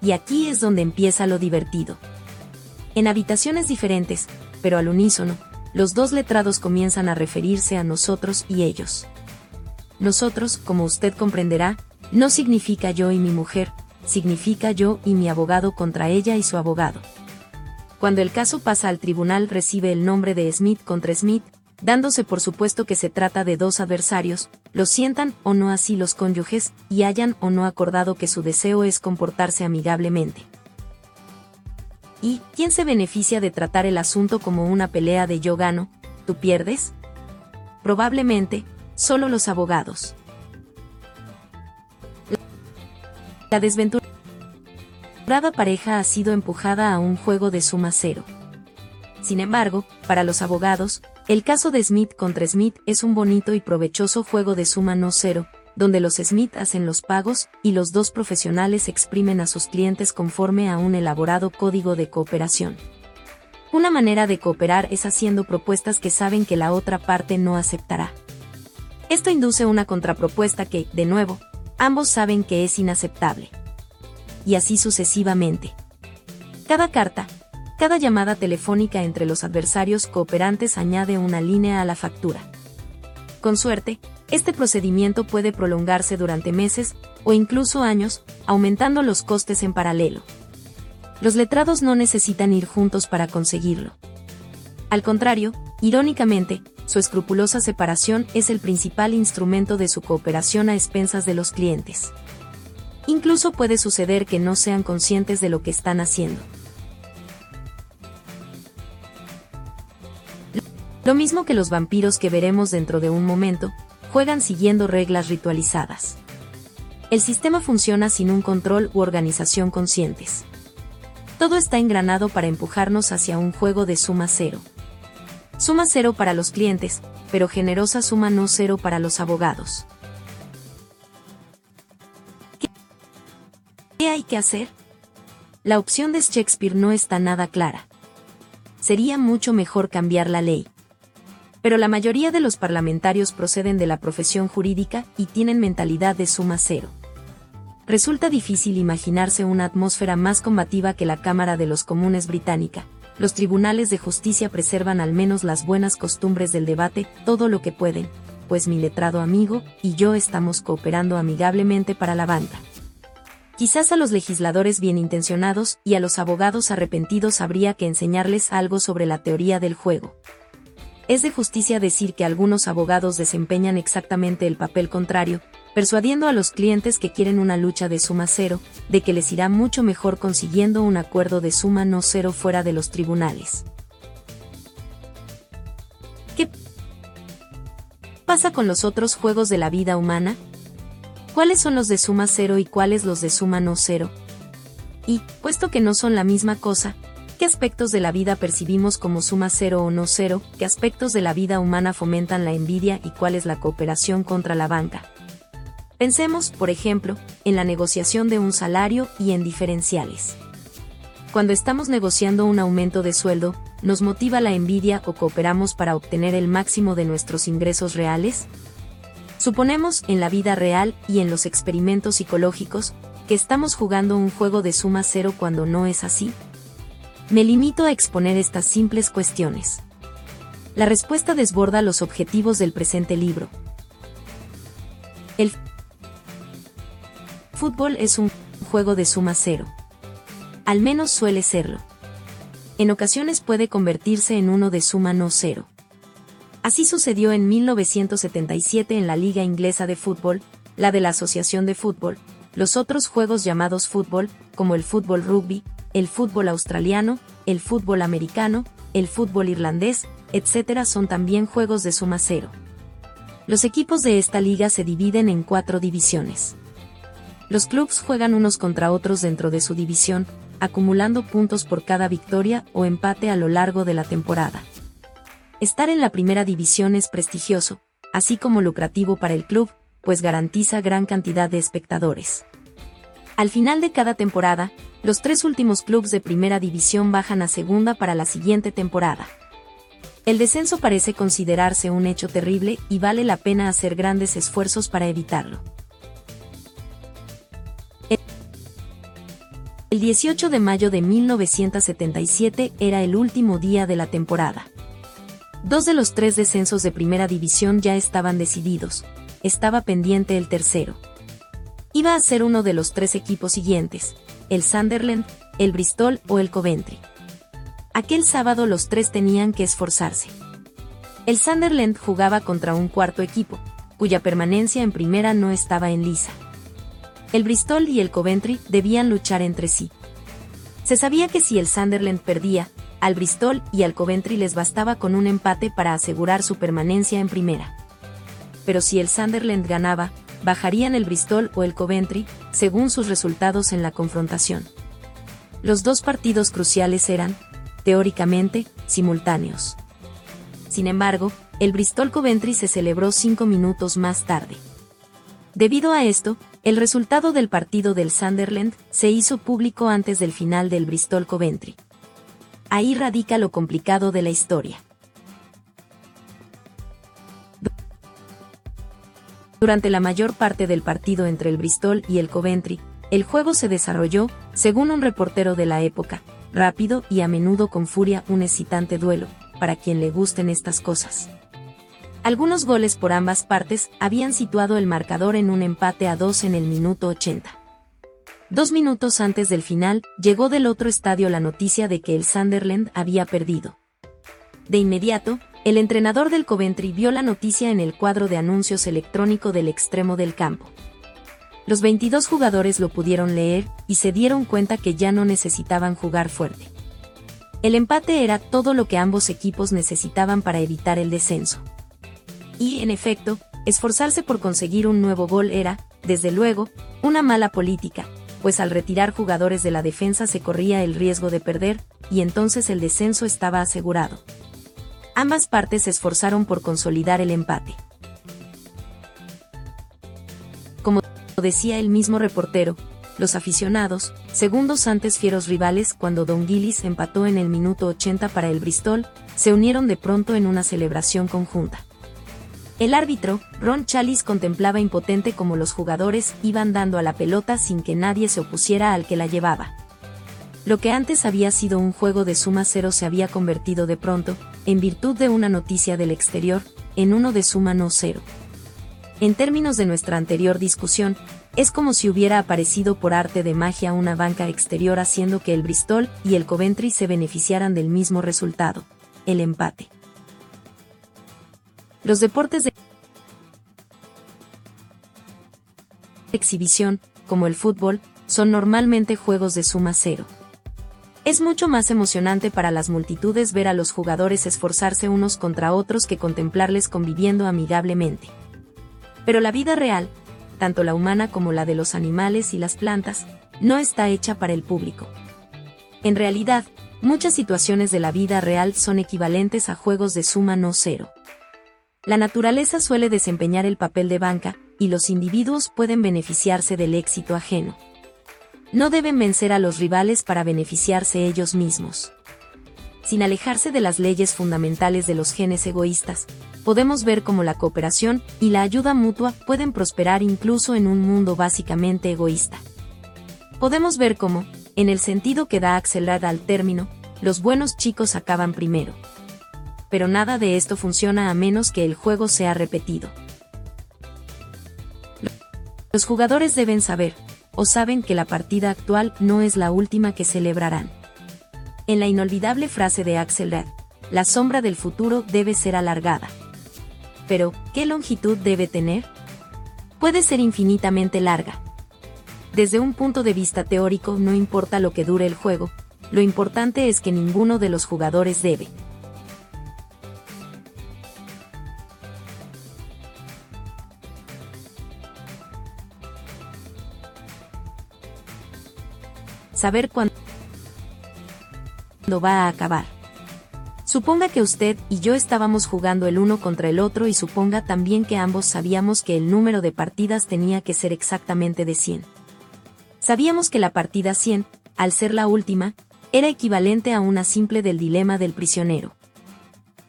Y aquí es donde empieza lo divertido. En habitaciones diferentes, pero al unísono, los dos letrados comienzan a referirse a nosotros y ellos. Nosotros, como usted comprenderá, no significa yo y mi mujer, significa yo y mi abogado contra ella y su abogado. Cuando el caso pasa al tribunal recibe el nombre de Smith contra Smith, dándose por supuesto que se trata de dos adversarios, lo sientan o no así los cónyuges, y hayan o no acordado que su deseo es comportarse amigablemente. ¿Y quién se beneficia de tratar el asunto como una pelea de yo gano, tú pierdes? Probablemente, solo los abogados. La desventurada pareja ha sido empujada a un juego de suma cero. Sin embargo, para los abogados, el caso de Smith contra Smith es un bonito y provechoso juego de suma no cero, donde los Smith hacen los pagos y los dos profesionales exprimen a sus clientes conforme a un elaborado código de cooperación. Una manera de cooperar es haciendo propuestas que saben que la otra parte no aceptará. Esto induce una contrapropuesta que, de nuevo, ambos saben que es inaceptable. Y así sucesivamente. Cada carta, cada llamada telefónica entre los adversarios cooperantes añade una línea a la factura. Con suerte, este procedimiento puede prolongarse durante meses o incluso años, aumentando los costes en paralelo. Los letrados no necesitan ir juntos para conseguirlo. Al contrario, irónicamente, su escrupulosa separación es el principal instrumento de su cooperación a expensas de los clientes. Incluso puede suceder que no sean conscientes de lo que están haciendo. Lo mismo que los vampiros que veremos dentro de un momento, juegan siguiendo reglas ritualizadas. El sistema funciona sin un control u organización conscientes. Todo está engranado para empujarnos hacia un juego de suma cero. Suma cero para los clientes, pero generosa suma no cero para los abogados. ¿Qué hay que hacer? La opción de Shakespeare no está nada clara. Sería mucho mejor cambiar la ley pero la mayoría de los parlamentarios proceden de la profesión jurídica y tienen mentalidad de suma cero. Resulta difícil imaginarse una atmósfera más combativa que la Cámara de los Comunes británica. Los tribunales de justicia preservan al menos las buenas costumbres del debate todo lo que pueden, pues mi letrado amigo y yo estamos cooperando amigablemente para la banca. Quizás a los legisladores bien intencionados y a los abogados arrepentidos habría que enseñarles algo sobre la teoría del juego. Es de justicia decir que algunos abogados desempeñan exactamente el papel contrario, persuadiendo a los clientes que quieren una lucha de suma cero, de que les irá mucho mejor consiguiendo un acuerdo de suma no cero fuera de los tribunales. ¿Qué pasa con los otros juegos de la vida humana? ¿Cuáles son los de suma cero y cuáles los de suma no cero? Y, puesto que no son la misma cosa, ¿Qué aspectos de la vida percibimos como suma cero o no cero? ¿Qué aspectos de la vida humana fomentan la envidia y cuál es la cooperación contra la banca? Pensemos, por ejemplo, en la negociación de un salario y en diferenciales. Cuando estamos negociando un aumento de sueldo, ¿nos motiva la envidia o cooperamos para obtener el máximo de nuestros ingresos reales? Suponemos, en la vida real y en los experimentos psicológicos, que estamos jugando un juego de suma cero cuando no es así. Me limito a exponer estas simples cuestiones. La respuesta desborda los objetivos del presente libro. El fútbol es un juego de suma cero. Al menos suele serlo. En ocasiones puede convertirse en uno de suma no cero. Así sucedió en 1977 en la Liga Inglesa de Fútbol, la de la Asociación de Fútbol, los otros juegos llamados fútbol, como el fútbol rugby, el fútbol australiano, el fútbol americano, el fútbol irlandés, etc. son también juegos de suma cero. Los equipos de esta liga se dividen en cuatro divisiones. Los clubes juegan unos contra otros dentro de su división, acumulando puntos por cada victoria o empate a lo largo de la temporada. Estar en la primera división es prestigioso, así como lucrativo para el club, pues garantiza gran cantidad de espectadores. Al final de cada temporada, los tres últimos clubes de primera división bajan a segunda para la siguiente temporada. El descenso parece considerarse un hecho terrible y vale la pena hacer grandes esfuerzos para evitarlo. El 18 de mayo de 1977 era el último día de la temporada. Dos de los tres descensos de primera división ya estaban decididos, estaba pendiente el tercero. Iba a ser uno de los tres equipos siguientes, el Sunderland, el Bristol o el Coventry. Aquel sábado los tres tenían que esforzarse. El Sunderland jugaba contra un cuarto equipo, cuya permanencia en primera no estaba en lisa. El Bristol y el Coventry debían luchar entre sí. Se sabía que si el Sunderland perdía, al Bristol y al Coventry les bastaba con un empate para asegurar su permanencia en primera. Pero si el Sunderland ganaba, bajarían el Bristol o el Coventry, según sus resultados en la confrontación. Los dos partidos cruciales eran, teóricamente, simultáneos. Sin embargo, el Bristol Coventry se celebró cinco minutos más tarde. Debido a esto, el resultado del partido del Sunderland se hizo público antes del final del Bristol Coventry. Ahí radica lo complicado de la historia. Durante la mayor parte del partido entre el Bristol y el Coventry, el juego se desarrolló, según un reportero de la época, rápido y a menudo con furia un excitante duelo, para quien le gusten estas cosas. Algunos goles por ambas partes habían situado el marcador en un empate a dos en el minuto 80. Dos minutos antes del final, llegó del otro estadio la noticia de que el Sunderland había perdido. De inmediato, el entrenador del Coventry vio la noticia en el cuadro de anuncios electrónico del extremo del campo. Los 22 jugadores lo pudieron leer y se dieron cuenta que ya no necesitaban jugar fuerte. El empate era todo lo que ambos equipos necesitaban para evitar el descenso. Y, en efecto, esforzarse por conseguir un nuevo gol era, desde luego, una mala política, pues al retirar jugadores de la defensa se corría el riesgo de perder, y entonces el descenso estaba asegurado. Ambas partes se esforzaron por consolidar el empate. decía el mismo reportero, los aficionados, segundos antes fieros rivales cuando Don Gillis empató en el minuto 80 para el Bristol, se unieron de pronto en una celebración conjunta. El árbitro, Ron Chalice contemplaba impotente como los jugadores iban dando a la pelota sin que nadie se opusiera al que la llevaba. Lo que antes había sido un juego de suma cero se había convertido de pronto, en virtud de una noticia del exterior, en uno de suma no cero. En términos de nuestra anterior discusión, es como si hubiera aparecido por arte de magia una banca exterior haciendo que el Bristol y el Coventry se beneficiaran del mismo resultado, el empate. Los deportes de exhibición, como el fútbol, son normalmente juegos de suma cero. Es mucho más emocionante para las multitudes ver a los jugadores esforzarse unos contra otros que contemplarles conviviendo amigablemente. Pero la vida real, tanto la humana como la de los animales y las plantas, no está hecha para el público. En realidad, muchas situaciones de la vida real son equivalentes a juegos de suma no cero. La naturaleza suele desempeñar el papel de banca, y los individuos pueden beneficiarse del éxito ajeno. No deben vencer a los rivales para beneficiarse ellos mismos. Sin alejarse de las leyes fundamentales de los genes egoístas, podemos ver cómo la cooperación y la ayuda mutua pueden prosperar incluso en un mundo básicamente egoísta. Podemos ver cómo, en el sentido que da Axel al término, los buenos chicos acaban primero. Pero nada de esto funciona a menos que el juego sea repetido. Los jugadores deben saber, o saben que la partida actual no es la última que celebrarán. En la inolvidable frase de Axel la sombra del futuro debe ser alargada. Pero, ¿qué longitud debe tener? Puede ser infinitamente larga. Desde un punto de vista teórico no importa lo que dure el juego, lo importante es que ninguno de los jugadores debe. Saber cuándo va a acabar. Suponga que usted y yo estábamos jugando el uno contra el otro y suponga también que ambos sabíamos que el número de partidas tenía que ser exactamente de 100. Sabíamos que la partida 100, al ser la última, era equivalente a una simple del dilema del prisionero.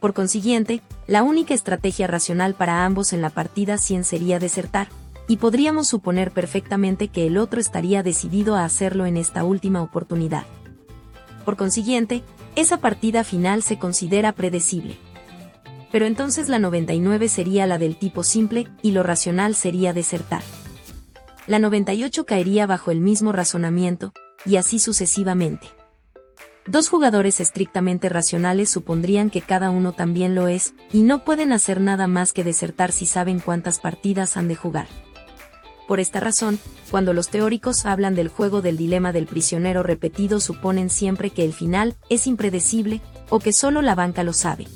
Por consiguiente, la única estrategia racional para ambos en la partida 100 sería desertar, y podríamos suponer perfectamente que el otro estaría decidido a hacerlo en esta última oportunidad. Por consiguiente, esa partida final se considera predecible. Pero entonces la 99 sería la del tipo simple y lo racional sería desertar. La 98 caería bajo el mismo razonamiento, y así sucesivamente. Dos jugadores estrictamente racionales supondrían que cada uno también lo es, y no pueden hacer nada más que desertar si saben cuántas partidas han de jugar. Por esta razón, cuando los teóricos hablan del juego del dilema del prisionero repetido suponen siempre que el final es impredecible, o que solo la banca lo sabe.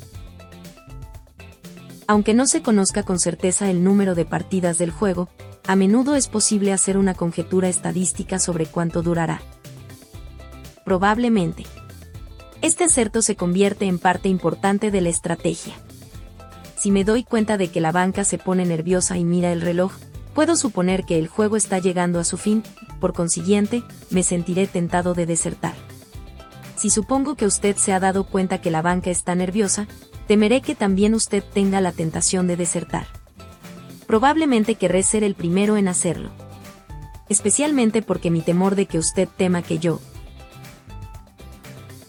Aunque no se conozca con certeza el número de partidas del juego, a menudo es posible hacer una conjetura estadística sobre cuánto durará. Probablemente. Este acerto se convierte en parte importante de la estrategia. Si me doy cuenta de que la banca se pone nerviosa y mira el reloj, puedo suponer que el juego está llegando a su fin, por consiguiente, me sentiré tentado de desertar. Si supongo que usted se ha dado cuenta que la banca está nerviosa, temeré que también usted tenga la tentación de desertar. Probablemente querré ser el primero en hacerlo. Especialmente porque mi temor de que usted tema que yo,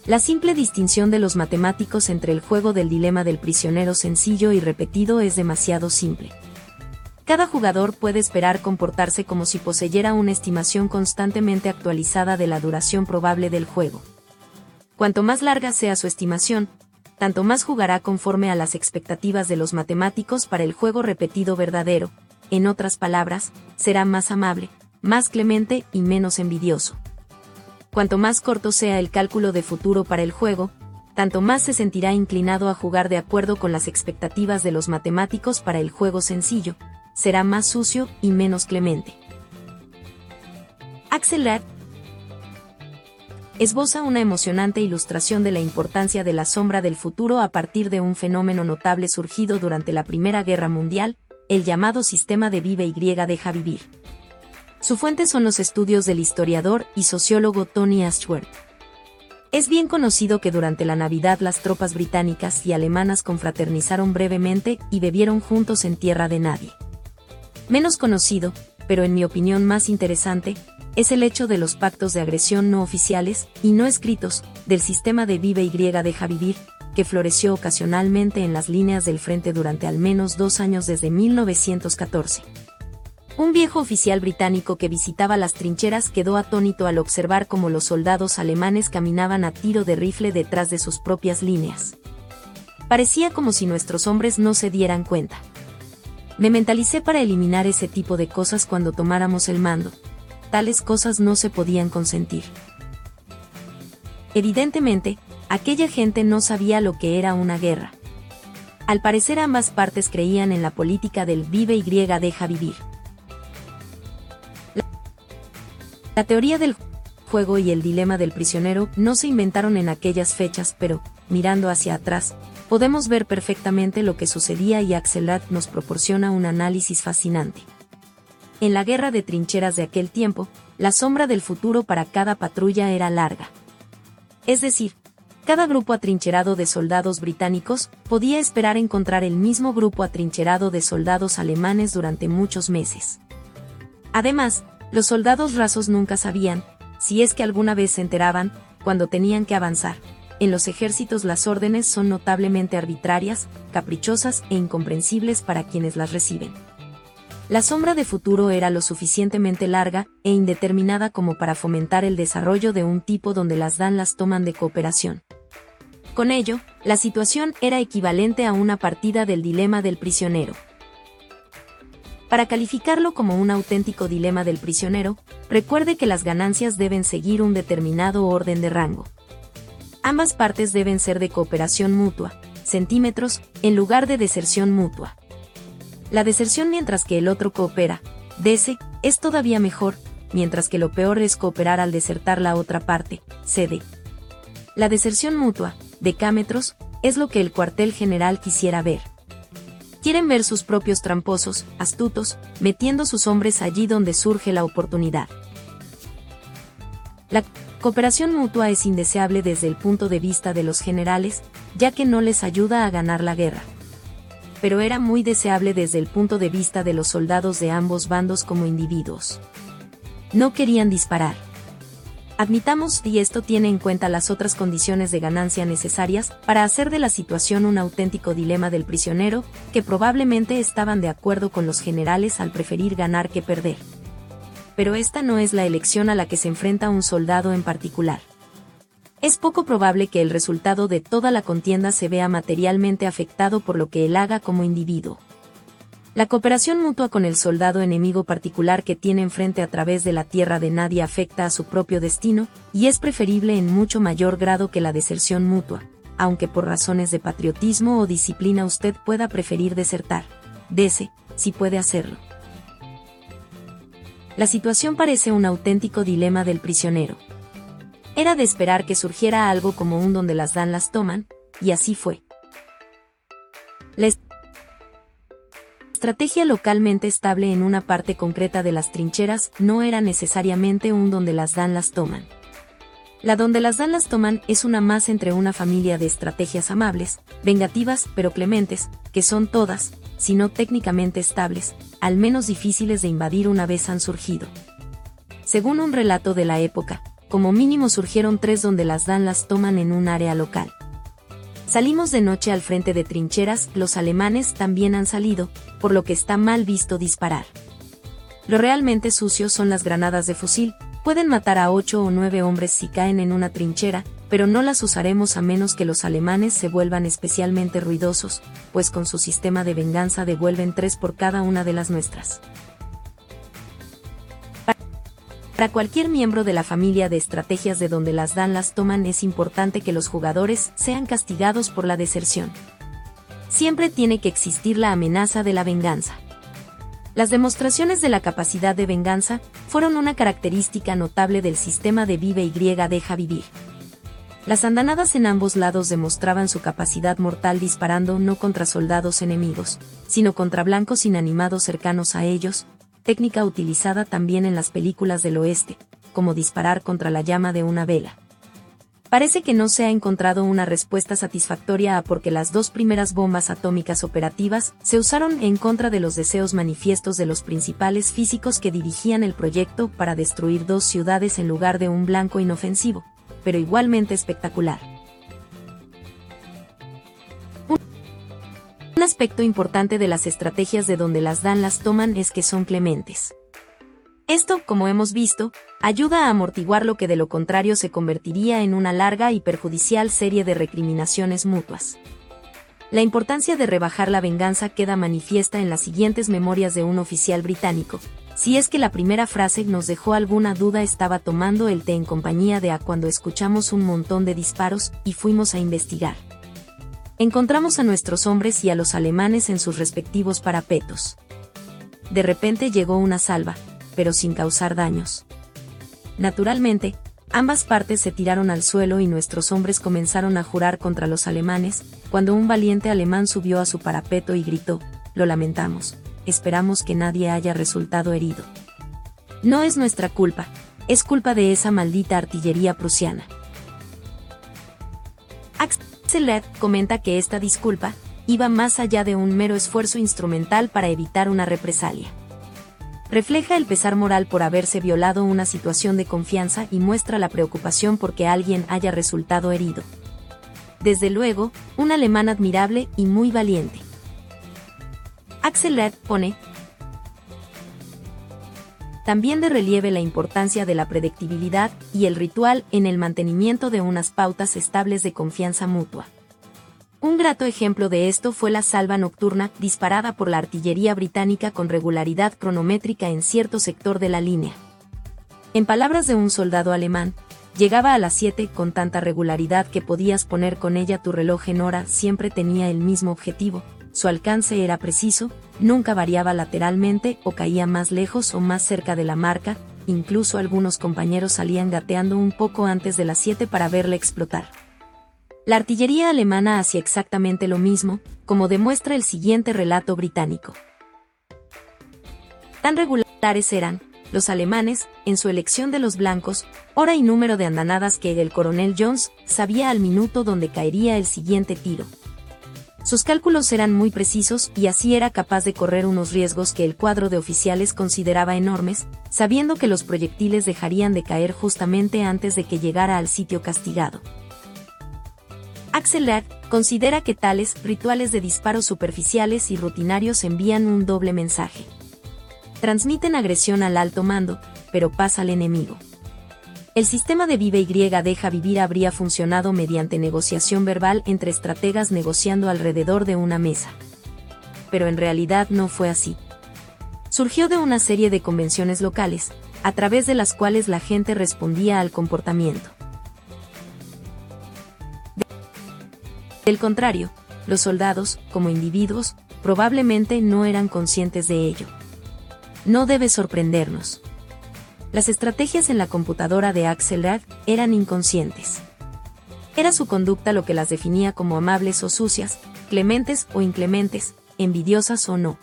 la simple distinción de los matemáticos entre el juego del dilema del prisionero sencillo y repetido es demasiado simple. Cada jugador puede esperar comportarse como si poseyera una estimación constantemente actualizada de la duración probable del juego. Cuanto más larga sea su estimación, tanto más jugará conforme a las expectativas de los matemáticos para el juego repetido verdadero, en otras palabras, será más amable, más clemente y menos envidioso. Cuanto más corto sea el cálculo de futuro para el juego, tanto más se sentirá inclinado a jugar de acuerdo con las expectativas de los matemáticos para el juego sencillo, será más sucio y menos clemente. Axel esboza una emocionante ilustración de la importancia de la sombra del futuro a partir de un fenómeno notable surgido durante la Primera Guerra Mundial, el llamado sistema de vive y deja vivir. Su fuente son los estudios del historiador y sociólogo Tony Ashworth. Es bien conocido que durante la Navidad las tropas británicas y alemanas confraternizaron brevemente y bebieron juntos en tierra de nadie. Menos conocido, pero en mi opinión más interesante, es el hecho de los pactos de agresión no oficiales y no escritos del sistema de vive y deja vivir, que floreció ocasionalmente en las líneas del frente durante al menos dos años desde 1914. Un viejo oficial británico que visitaba las trincheras quedó atónito al observar cómo los soldados alemanes caminaban a tiro de rifle detrás de sus propias líneas. Parecía como si nuestros hombres no se dieran cuenta. Me mentalicé para eliminar ese tipo de cosas cuando tomáramos el mando. Tales cosas no se podían consentir. Evidentemente, aquella gente no sabía lo que era una guerra. Al parecer ambas partes creían en la política del vive y deja vivir. La teoría del juego y el dilema del prisionero no se inventaron en aquellas fechas, pero, mirando hacia atrás, podemos ver perfectamente lo que sucedía y Axelrad nos proporciona un análisis fascinante. En la guerra de trincheras de aquel tiempo, la sombra del futuro para cada patrulla era larga. Es decir, cada grupo atrincherado de soldados británicos podía esperar encontrar el mismo grupo atrincherado de soldados alemanes durante muchos meses. Además, los soldados rasos nunca sabían, si es que alguna vez se enteraban, cuando tenían que avanzar. En los ejércitos las órdenes son notablemente arbitrarias, caprichosas e incomprensibles para quienes las reciben. La sombra de futuro era lo suficientemente larga e indeterminada como para fomentar el desarrollo de un tipo donde las dan las toman de cooperación. Con ello, la situación era equivalente a una partida del dilema del prisionero. Para calificarlo como un auténtico dilema del prisionero, recuerde que las ganancias deben seguir un determinado orden de rango. Ambas partes deben ser de cooperación mutua, centímetros, en lugar de deserción mutua. La deserción mientras que el otro coopera, dese, es todavía mejor, mientras que lo peor es cooperar al desertar la otra parte, cede. La deserción mutua, decámetros, es lo que el cuartel general quisiera ver quieren ver sus propios tramposos, astutos, metiendo sus hombres allí donde surge la oportunidad. La cooperación mutua es indeseable desde el punto de vista de los generales, ya que no les ayuda a ganar la guerra. Pero era muy deseable desde el punto de vista de los soldados de ambos bandos como individuos. No querían disparar. Admitamos, y esto tiene en cuenta las otras condiciones de ganancia necesarias para hacer de la situación un auténtico dilema del prisionero, que probablemente estaban de acuerdo con los generales al preferir ganar que perder. Pero esta no es la elección a la que se enfrenta un soldado en particular. Es poco probable que el resultado de toda la contienda se vea materialmente afectado por lo que él haga como individuo. La cooperación mutua con el soldado enemigo particular que tiene enfrente a través de la tierra de nadie afecta a su propio destino, y es preferible en mucho mayor grado que la deserción mutua, aunque por razones de patriotismo o disciplina usted pueda preferir desertar. Dese, si puede hacerlo. La situación parece un auténtico dilema del prisionero. Era de esperar que surgiera algo como un donde las dan las toman, y así fue. estrategia localmente estable en una parte concreta de las trincheras no era necesariamente un donde las dan las toman. La donde las dan las toman es una más entre una familia de estrategias amables, vengativas pero clementes, que son todas, si no técnicamente estables, al menos difíciles de invadir una vez han surgido. Según un relato de la época, como mínimo surgieron tres donde las dan las toman en un área local. Salimos de noche al frente de trincheras, los alemanes también han salido, por lo que está mal visto disparar. Lo realmente sucio son las granadas de fusil, pueden matar a 8 o 9 hombres si caen en una trinchera, pero no las usaremos a menos que los alemanes se vuelvan especialmente ruidosos, pues con su sistema de venganza devuelven 3 por cada una de las nuestras. Para cualquier miembro de la familia de estrategias de donde las dan las toman es importante que los jugadores sean castigados por la deserción. Siempre tiene que existir la amenaza de la venganza. Las demostraciones de la capacidad de venganza fueron una característica notable del sistema de Vive y Deja Vivir. Las andanadas en ambos lados demostraban su capacidad mortal disparando no contra soldados enemigos, sino contra blancos inanimados cercanos a ellos, técnica utilizada también en las películas del oeste, como disparar contra la llama de una vela. Parece que no se ha encontrado una respuesta satisfactoria a porque las dos primeras bombas atómicas operativas se usaron en contra de los deseos manifiestos de los principales físicos que dirigían el proyecto para destruir dos ciudades en lugar de un blanco inofensivo, pero igualmente espectacular. Un aspecto importante de las estrategias de donde las dan las toman es que son clementes. Esto, como hemos visto, ayuda a amortiguar lo que de lo contrario se convertiría en una larga y perjudicial serie de recriminaciones mutuas. La importancia de rebajar la venganza queda manifiesta en las siguientes memorias de un oficial británico. Si es que la primera frase nos dejó alguna duda estaba tomando el té en compañía de A cuando escuchamos un montón de disparos y fuimos a investigar encontramos a nuestros hombres y a los alemanes en sus respectivos parapetos. De repente llegó una salva, pero sin causar daños. Naturalmente, ambas partes se tiraron al suelo y nuestros hombres comenzaron a jurar contra los alemanes, cuando un valiente alemán subió a su parapeto y gritó, lo lamentamos, esperamos que nadie haya resultado herido. No es nuestra culpa, es culpa de esa maldita artillería prusiana. Axel comenta que esta disculpa iba más allá de un mero esfuerzo instrumental para evitar una represalia. Refleja el pesar moral por haberse violado una situación de confianza y muestra la preocupación porque alguien haya resultado herido. Desde luego, un alemán admirable y muy valiente. Axel Red pone, también de relieve la importancia de la predictibilidad y el ritual en el mantenimiento de unas pautas estables de confianza mutua. Un grato ejemplo de esto fue la salva nocturna disparada por la artillería británica con regularidad cronométrica en cierto sector de la línea. En palabras de un soldado alemán, llegaba a las 7 con tanta regularidad que podías poner con ella tu reloj en hora, siempre tenía el mismo objetivo, su alcance era preciso, nunca variaba lateralmente o caía más lejos o más cerca de la marca, incluso algunos compañeros salían gateando un poco antes de las 7 para verla explotar. La artillería alemana hacía exactamente lo mismo, como demuestra el siguiente relato británico. Tan regulares eran, los alemanes, en su elección de los blancos, hora y número de andanadas que el coronel Jones sabía al minuto donde caería el siguiente tiro. Sus cálculos eran muy precisos y así era capaz de correr unos riesgos que el cuadro de oficiales consideraba enormes, sabiendo que los proyectiles dejarían de caer justamente antes de que llegara al sitio castigado. Axel considera que tales rituales de disparos superficiales y rutinarios envían un doble mensaje. Transmiten agresión al alto mando, pero pasa al enemigo. El sistema de Vive y Deja Vivir habría funcionado mediante negociación verbal entre estrategas negociando alrededor de una mesa. Pero en realidad no fue así. Surgió de una serie de convenciones locales, a través de las cuales la gente respondía al comportamiento. Del contrario, los soldados, como individuos, probablemente no eran conscientes de ello. No debe sorprendernos. Las estrategias en la computadora de Axelrad eran inconscientes. Era su conducta lo que las definía como amables o sucias, clementes o inclementes, envidiosas o no.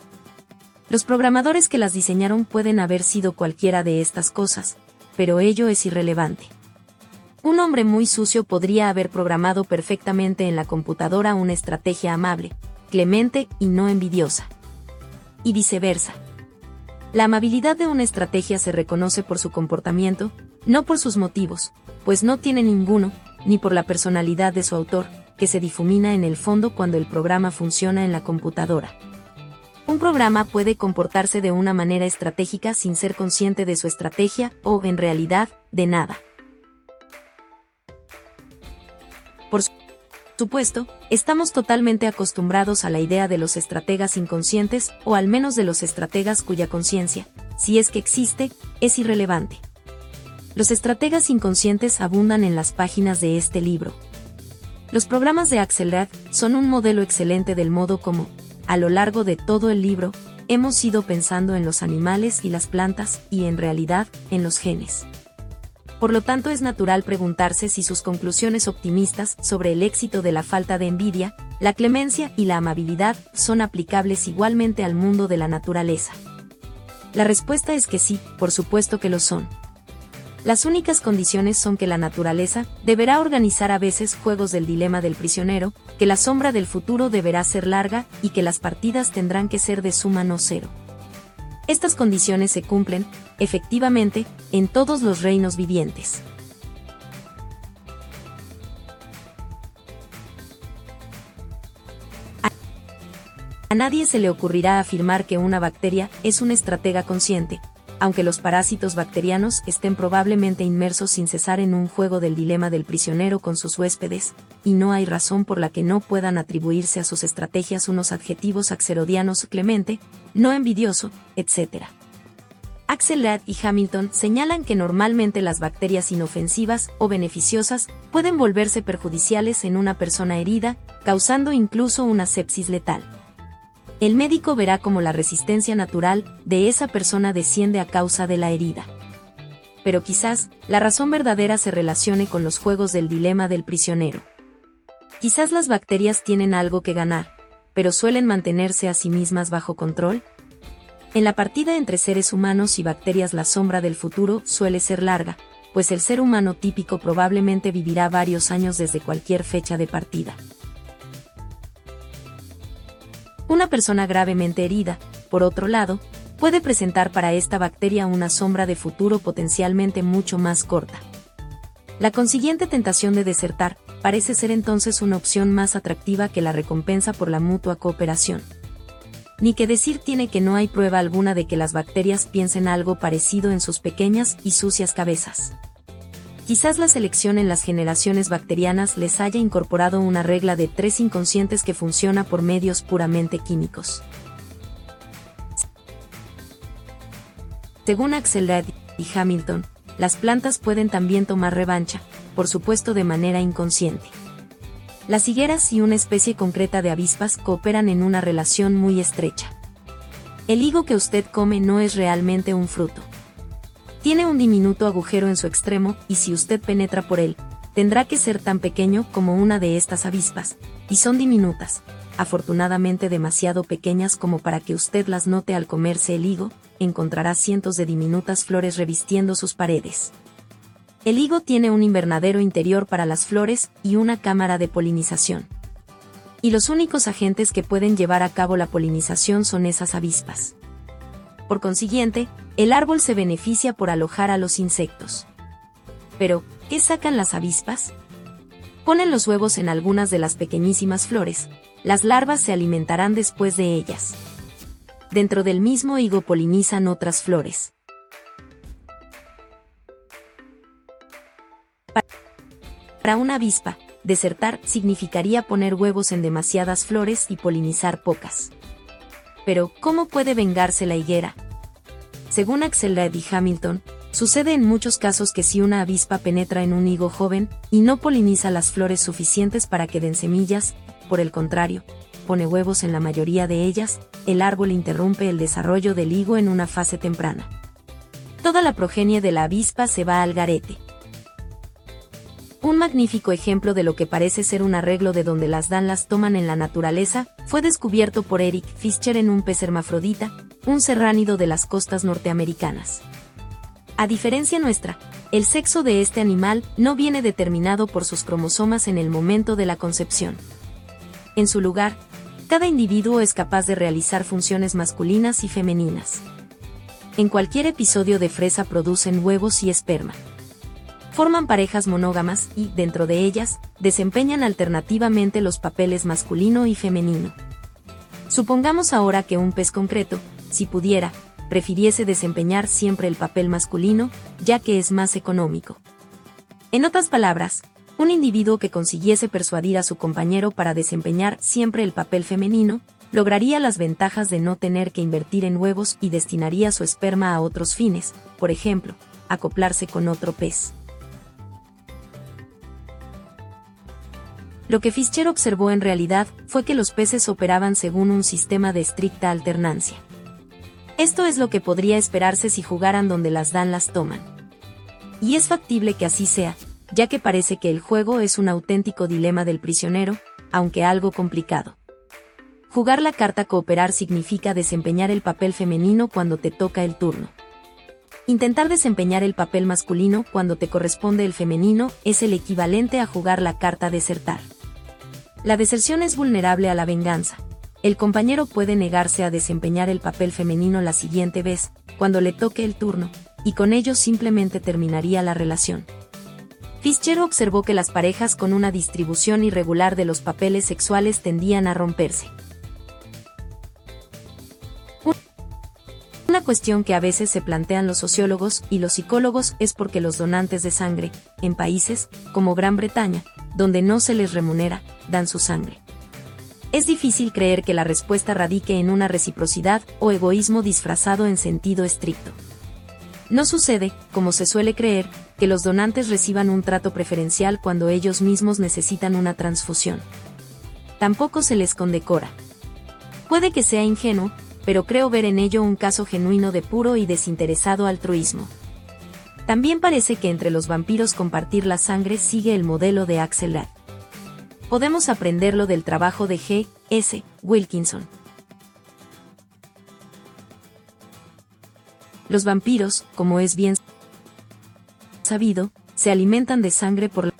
Los programadores que las diseñaron pueden haber sido cualquiera de estas cosas, pero ello es irrelevante. Un hombre muy sucio podría haber programado perfectamente en la computadora una estrategia amable, clemente y no envidiosa. Y viceversa. La amabilidad de una estrategia se reconoce por su comportamiento, no por sus motivos, pues no tiene ninguno, ni por la personalidad de su autor, que se difumina en el fondo cuando el programa funciona en la computadora. Un programa puede comportarse de una manera estratégica sin ser consciente de su estrategia o, en realidad, de nada. Supuesto, estamos totalmente acostumbrados a la idea de los estrategas inconscientes, o al menos de los estrategas cuya conciencia, si es que existe, es irrelevante. Los estrategas inconscientes abundan en las páginas de este libro. Los programas de Axelrad son un modelo excelente del modo como, a lo largo de todo el libro, hemos ido pensando en los animales y las plantas, y en realidad, en los genes por lo tanto es natural preguntarse si sus conclusiones optimistas sobre el éxito de la falta de envidia, la clemencia y la amabilidad son aplicables igualmente al mundo de la naturaleza. La respuesta es que sí, por supuesto que lo son. Las únicas condiciones son que la naturaleza deberá organizar a veces juegos del dilema del prisionero, que la sombra del futuro deberá ser larga y que las partidas tendrán que ser de suma no cero. Estas condiciones se cumplen, efectivamente, en todos los reinos vivientes. A nadie se le ocurrirá afirmar que una bacteria es una estratega consciente, aunque los parásitos bacterianos estén probablemente inmersos sin cesar en un juego del dilema del prisionero con sus huéspedes, y no hay razón por la que no puedan atribuirse a sus estrategias unos adjetivos axerodianos clemente, no envidioso, etc. Axel Ladd y Hamilton señalan que normalmente las bacterias inofensivas o beneficiosas pueden volverse perjudiciales en una persona herida, causando incluso una sepsis letal el médico verá cómo la resistencia natural de esa persona desciende a causa de la herida. Pero quizás, la razón verdadera se relacione con los juegos del dilema del prisionero. Quizás las bacterias tienen algo que ganar, pero suelen mantenerse a sí mismas bajo control. En la partida entre seres humanos y bacterias la sombra del futuro suele ser larga, pues el ser humano típico probablemente vivirá varios años desde cualquier fecha de partida. Una persona gravemente herida, por otro lado, puede presentar para esta bacteria una sombra de futuro potencialmente mucho más corta. La consiguiente tentación de desertar parece ser entonces una opción más atractiva que la recompensa por la mutua cooperación. Ni que decir tiene que no hay prueba alguna de que las bacterias piensen algo parecido en sus pequeñas y sucias cabezas. Quizás la selección en las generaciones bacterianas les haya incorporado una regla de tres inconscientes que funciona por medios puramente químicos. Según Axelrad y Hamilton, las plantas pueden también tomar revancha, por supuesto de manera inconsciente. Las higueras y una especie concreta de avispas cooperan en una relación muy estrecha. El higo que usted come no es realmente un fruto. Tiene un diminuto agujero en su extremo, y si usted penetra por él, tendrá que ser tan pequeño como una de estas avispas, y son diminutas, afortunadamente demasiado pequeñas como para que usted las note al comerse el higo, encontrará cientos de diminutas flores revistiendo sus paredes. El higo tiene un invernadero interior para las flores y una cámara de polinización. Y los únicos agentes que pueden llevar a cabo la polinización son esas avispas. Por consiguiente, el árbol se beneficia por alojar a los insectos. Pero, ¿qué sacan las avispas? Ponen los huevos en algunas de las pequeñísimas flores, las larvas se alimentarán después de ellas. Dentro del mismo higo polinizan otras flores. Para una avispa, desertar significaría poner huevos en demasiadas flores y polinizar pocas. Pero, ¿cómo puede vengarse la higuera? Según Axel y Hamilton, sucede en muchos casos que si una avispa penetra en un higo joven y no poliniza las flores suficientes para que den semillas, por el contrario, pone huevos en la mayoría de ellas, el árbol interrumpe el desarrollo del higo en una fase temprana. Toda la progenie de la avispa se va al garete. Un magnífico ejemplo de lo que parece ser un arreglo de donde las danlas toman en la naturaleza, fue descubierto por Eric Fischer en un pez hermafrodita, un serránido de las costas norteamericanas. A diferencia nuestra, el sexo de este animal no viene determinado por sus cromosomas en el momento de la concepción. En su lugar, cada individuo es capaz de realizar funciones masculinas y femeninas. En cualquier episodio de fresa producen huevos y esperma forman parejas monógamas y, dentro de ellas, desempeñan alternativamente los papeles masculino y femenino. Supongamos ahora que un pez concreto, si pudiera, prefiriese desempeñar siempre el papel masculino, ya que es más económico. En otras palabras, un individuo que consiguiese persuadir a su compañero para desempeñar siempre el papel femenino, lograría las ventajas de no tener que invertir en huevos y destinaría su esperma a otros fines, por ejemplo, acoplarse con otro pez. Lo que Fischer observó en realidad fue que los peces operaban según un sistema de estricta alternancia. Esto es lo que podría esperarse si jugaran donde las dan las toman. Y es factible que así sea, ya que parece que el juego es un auténtico dilema del prisionero, aunque algo complicado. Jugar la carta cooperar significa desempeñar el papel femenino cuando te toca el turno. Intentar desempeñar el papel masculino cuando te corresponde el femenino es el equivalente a jugar la carta desertar. La deserción es vulnerable a la venganza. El compañero puede negarse a desempeñar el papel femenino la siguiente vez, cuando le toque el turno, y con ello simplemente terminaría la relación. Fischer observó que las parejas con una distribución irregular de los papeles sexuales tendían a romperse. Una cuestión que a veces se plantean los sociólogos y los psicólogos es porque los donantes de sangre, en países como Gran Bretaña, donde no se les remunera, dan su sangre. Es difícil creer que la respuesta radique en una reciprocidad o egoísmo disfrazado en sentido estricto. No sucede, como se suele creer, que los donantes reciban un trato preferencial cuando ellos mismos necesitan una transfusión. Tampoco se les condecora. Puede que sea ingenuo, pero creo ver en ello un caso genuino de puro y desinteresado altruismo. También parece que entre los vampiros compartir la sangre sigue el modelo de Axel. Podemos aprenderlo del trabajo de G. S. Wilkinson. Los vampiros, como es bien sabido, se alimentan de sangre por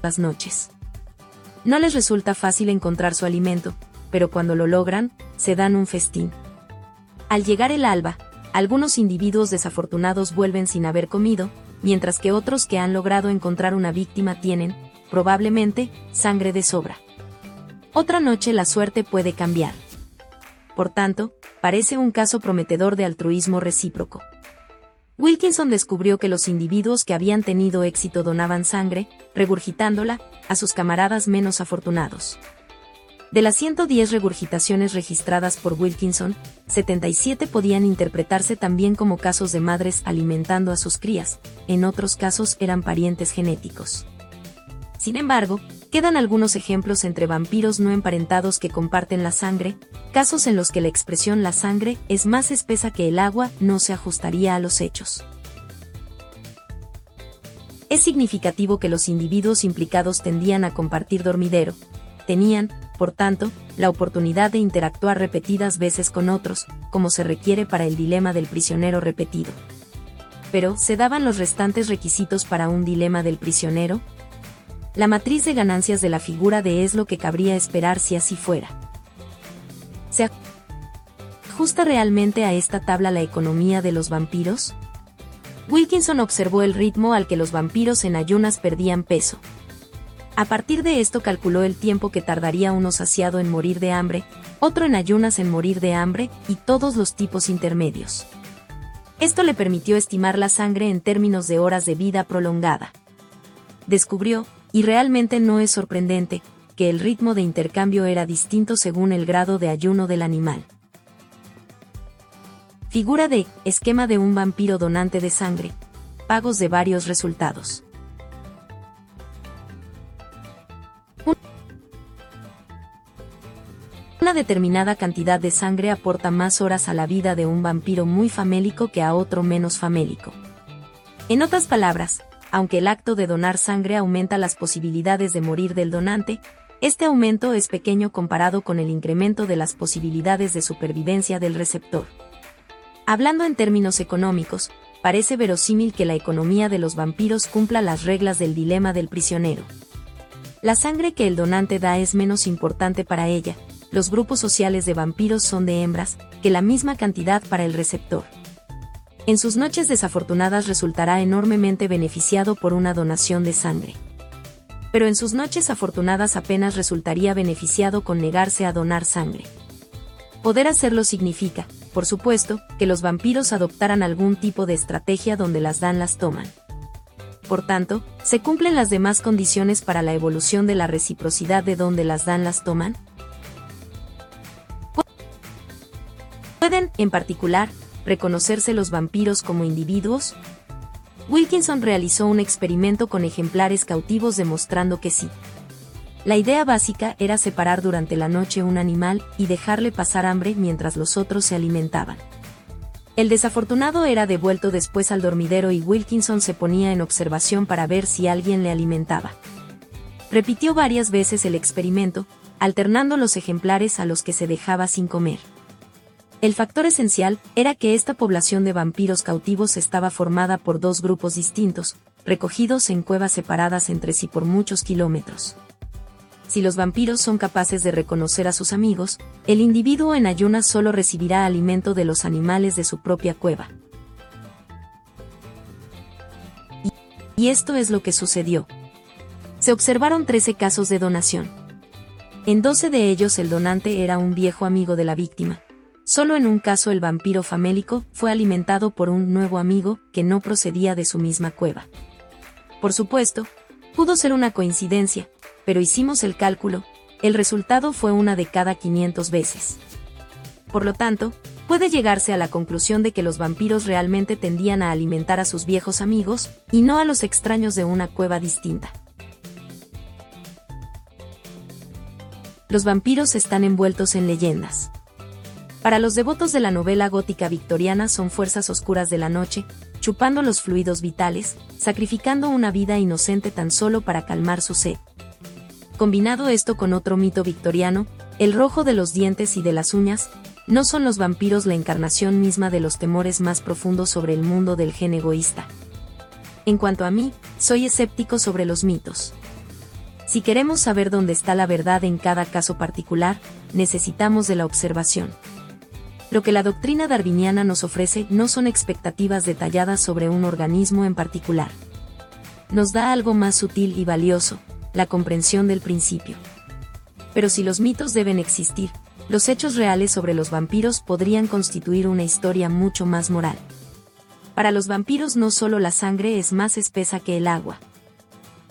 las noches. No les resulta fácil encontrar su alimento, pero cuando lo logran, se dan un festín. Al llegar el alba, algunos individuos desafortunados vuelven sin haber comido, mientras que otros que han logrado encontrar una víctima tienen, probablemente, sangre de sobra. Otra noche la suerte puede cambiar. Por tanto, parece un caso prometedor de altruismo recíproco. Wilkinson descubrió que los individuos que habían tenido éxito donaban sangre, regurgitándola, a sus camaradas menos afortunados. De las 110 regurgitaciones registradas por Wilkinson, 77 podían interpretarse también como casos de madres alimentando a sus crías, en otros casos eran parientes genéticos. Sin embargo, quedan algunos ejemplos entre vampiros no emparentados que comparten la sangre, casos en los que la expresión la sangre es más espesa que el agua no se ajustaría a los hechos. Es significativo que los individuos implicados tendían a compartir dormidero, tenían, por tanto, la oportunidad de interactuar repetidas veces con otros, como se requiere para el dilema del prisionero repetido. Pero, ¿se daban los restantes requisitos para un dilema del prisionero? La matriz de ganancias de la figura de es lo que cabría esperar si así fuera. ¿Se ajusta realmente a esta tabla la economía de los vampiros? Wilkinson observó el ritmo al que los vampiros en ayunas perdían peso. A partir de esto calculó el tiempo que tardaría uno saciado en morir de hambre, otro en ayunas en morir de hambre, y todos los tipos intermedios. Esto le permitió estimar la sangre en términos de horas de vida prolongada. Descubrió, y realmente no es sorprendente, que el ritmo de intercambio era distinto según el grado de ayuno del animal. Figura de esquema de un vampiro donante de sangre. Pagos de varios resultados. Una determinada cantidad de sangre aporta más horas a la vida de un vampiro muy famélico que a otro menos famélico. En otras palabras, aunque el acto de donar sangre aumenta las posibilidades de morir del donante, este aumento es pequeño comparado con el incremento de las posibilidades de supervivencia del receptor. Hablando en términos económicos, parece verosímil que la economía de los vampiros cumpla las reglas del dilema del prisionero. La sangre que el donante da es menos importante para ella, los grupos sociales de vampiros son de hembras, que la misma cantidad para el receptor. En sus noches desafortunadas resultará enormemente beneficiado por una donación de sangre. Pero en sus noches afortunadas apenas resultaría beneficiado con negarse a donar sangre. Poder hacerlo significa, por supuesto, que los vampiros adoptaran algún tipo de estrategia donde las dan las toman. Por tanto, ¿se cumplen las demás condiciones para la evolución de la reciprocidad de donde las dan las toman? Pueden, en particular, reconocerse los vampiros como individuos? Wilkinson realizó un experimento con ejemplares cautivos demostrando que sí. La idea básica era separar durante la noche un animal y dejarle pasar hambre mientras los otros se alimentaban. El desafortunado era devuelto después al dormidero y Wilkinson se ponía en observación para ver si alguien le alimentaba. Repitió varias veces el experimento, alternando los ejemplares a los que se dejaba sin comer. El factor esencial era que esta población de vampiros cautivos estaba formada por dos grupos distintos, recogidos en cuevas separadas entre sí por muchos kilómetros. Si los vampiros son capaces de reconocer a sus amigos, el individuo en ayunas solo recibirá alimento de los animales de su propia cueva. Y esto es lo que sucedió. Se observaron 13 casos de donación. En 12 de ellos el donante era un viejo amigo de la víctima, Solo en un caso el vampiro famélico fue alimentado por un nuevo amigo que no procedía de su misma cueva. Por supuesto, pudo ser una coincidencia, pero hicimos el cálculo, el resultado fue una de cada 500 veces. Por lo tanto, puede llegarse a la conclusión de que los vampiros realmente tendían a alimentar a sus viejos amigos, y no a los extraños de una cueva distinta. Los vampiros están envueltos en leyendas. Para los devotos de la novela gótica victoriana son fuerzas oscuras de la noche, chupando los fluidos vitales, sacrificando una vida inocente tan solo para calmar su sed. Combinado esto con otro mito victoriano, el rojo de los dientes y de las uñas, no son los vampiros la encarnación misma de los temores más profundos sobre el mundo del gen egoísta. En cuanto a mí, soy escéptico sobre los mitos. Si queremos saber dónde está la verdad en cada caso particular, necesitamos de la observación. Lo que la doctrina darwiniana nos ofrece no son expectativas detalladas sobre un organismo en particular. Nos da algo más sutil y valioso, la comprensión del principio. Pero si los mitos deben existir, los hechos reales sobre los vampiros podrían constituir una historia mucho más moral. Para los vampiros no solo la sangre es más espesa que el agua.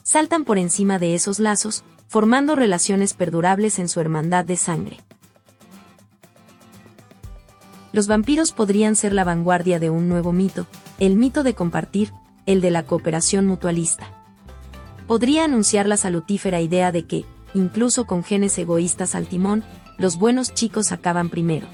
Saltan por encima de esos lazos, formando relaciones perdurables en su hermandad de sangre los vampiros podrían ser la vanguardia de un nuevo mito, el mito de compartir, el de la cooperación mutualista. Podría anunciar la salutífera idea de que, incluso con genes egoístas al timón, los buenos chicos acaban primero.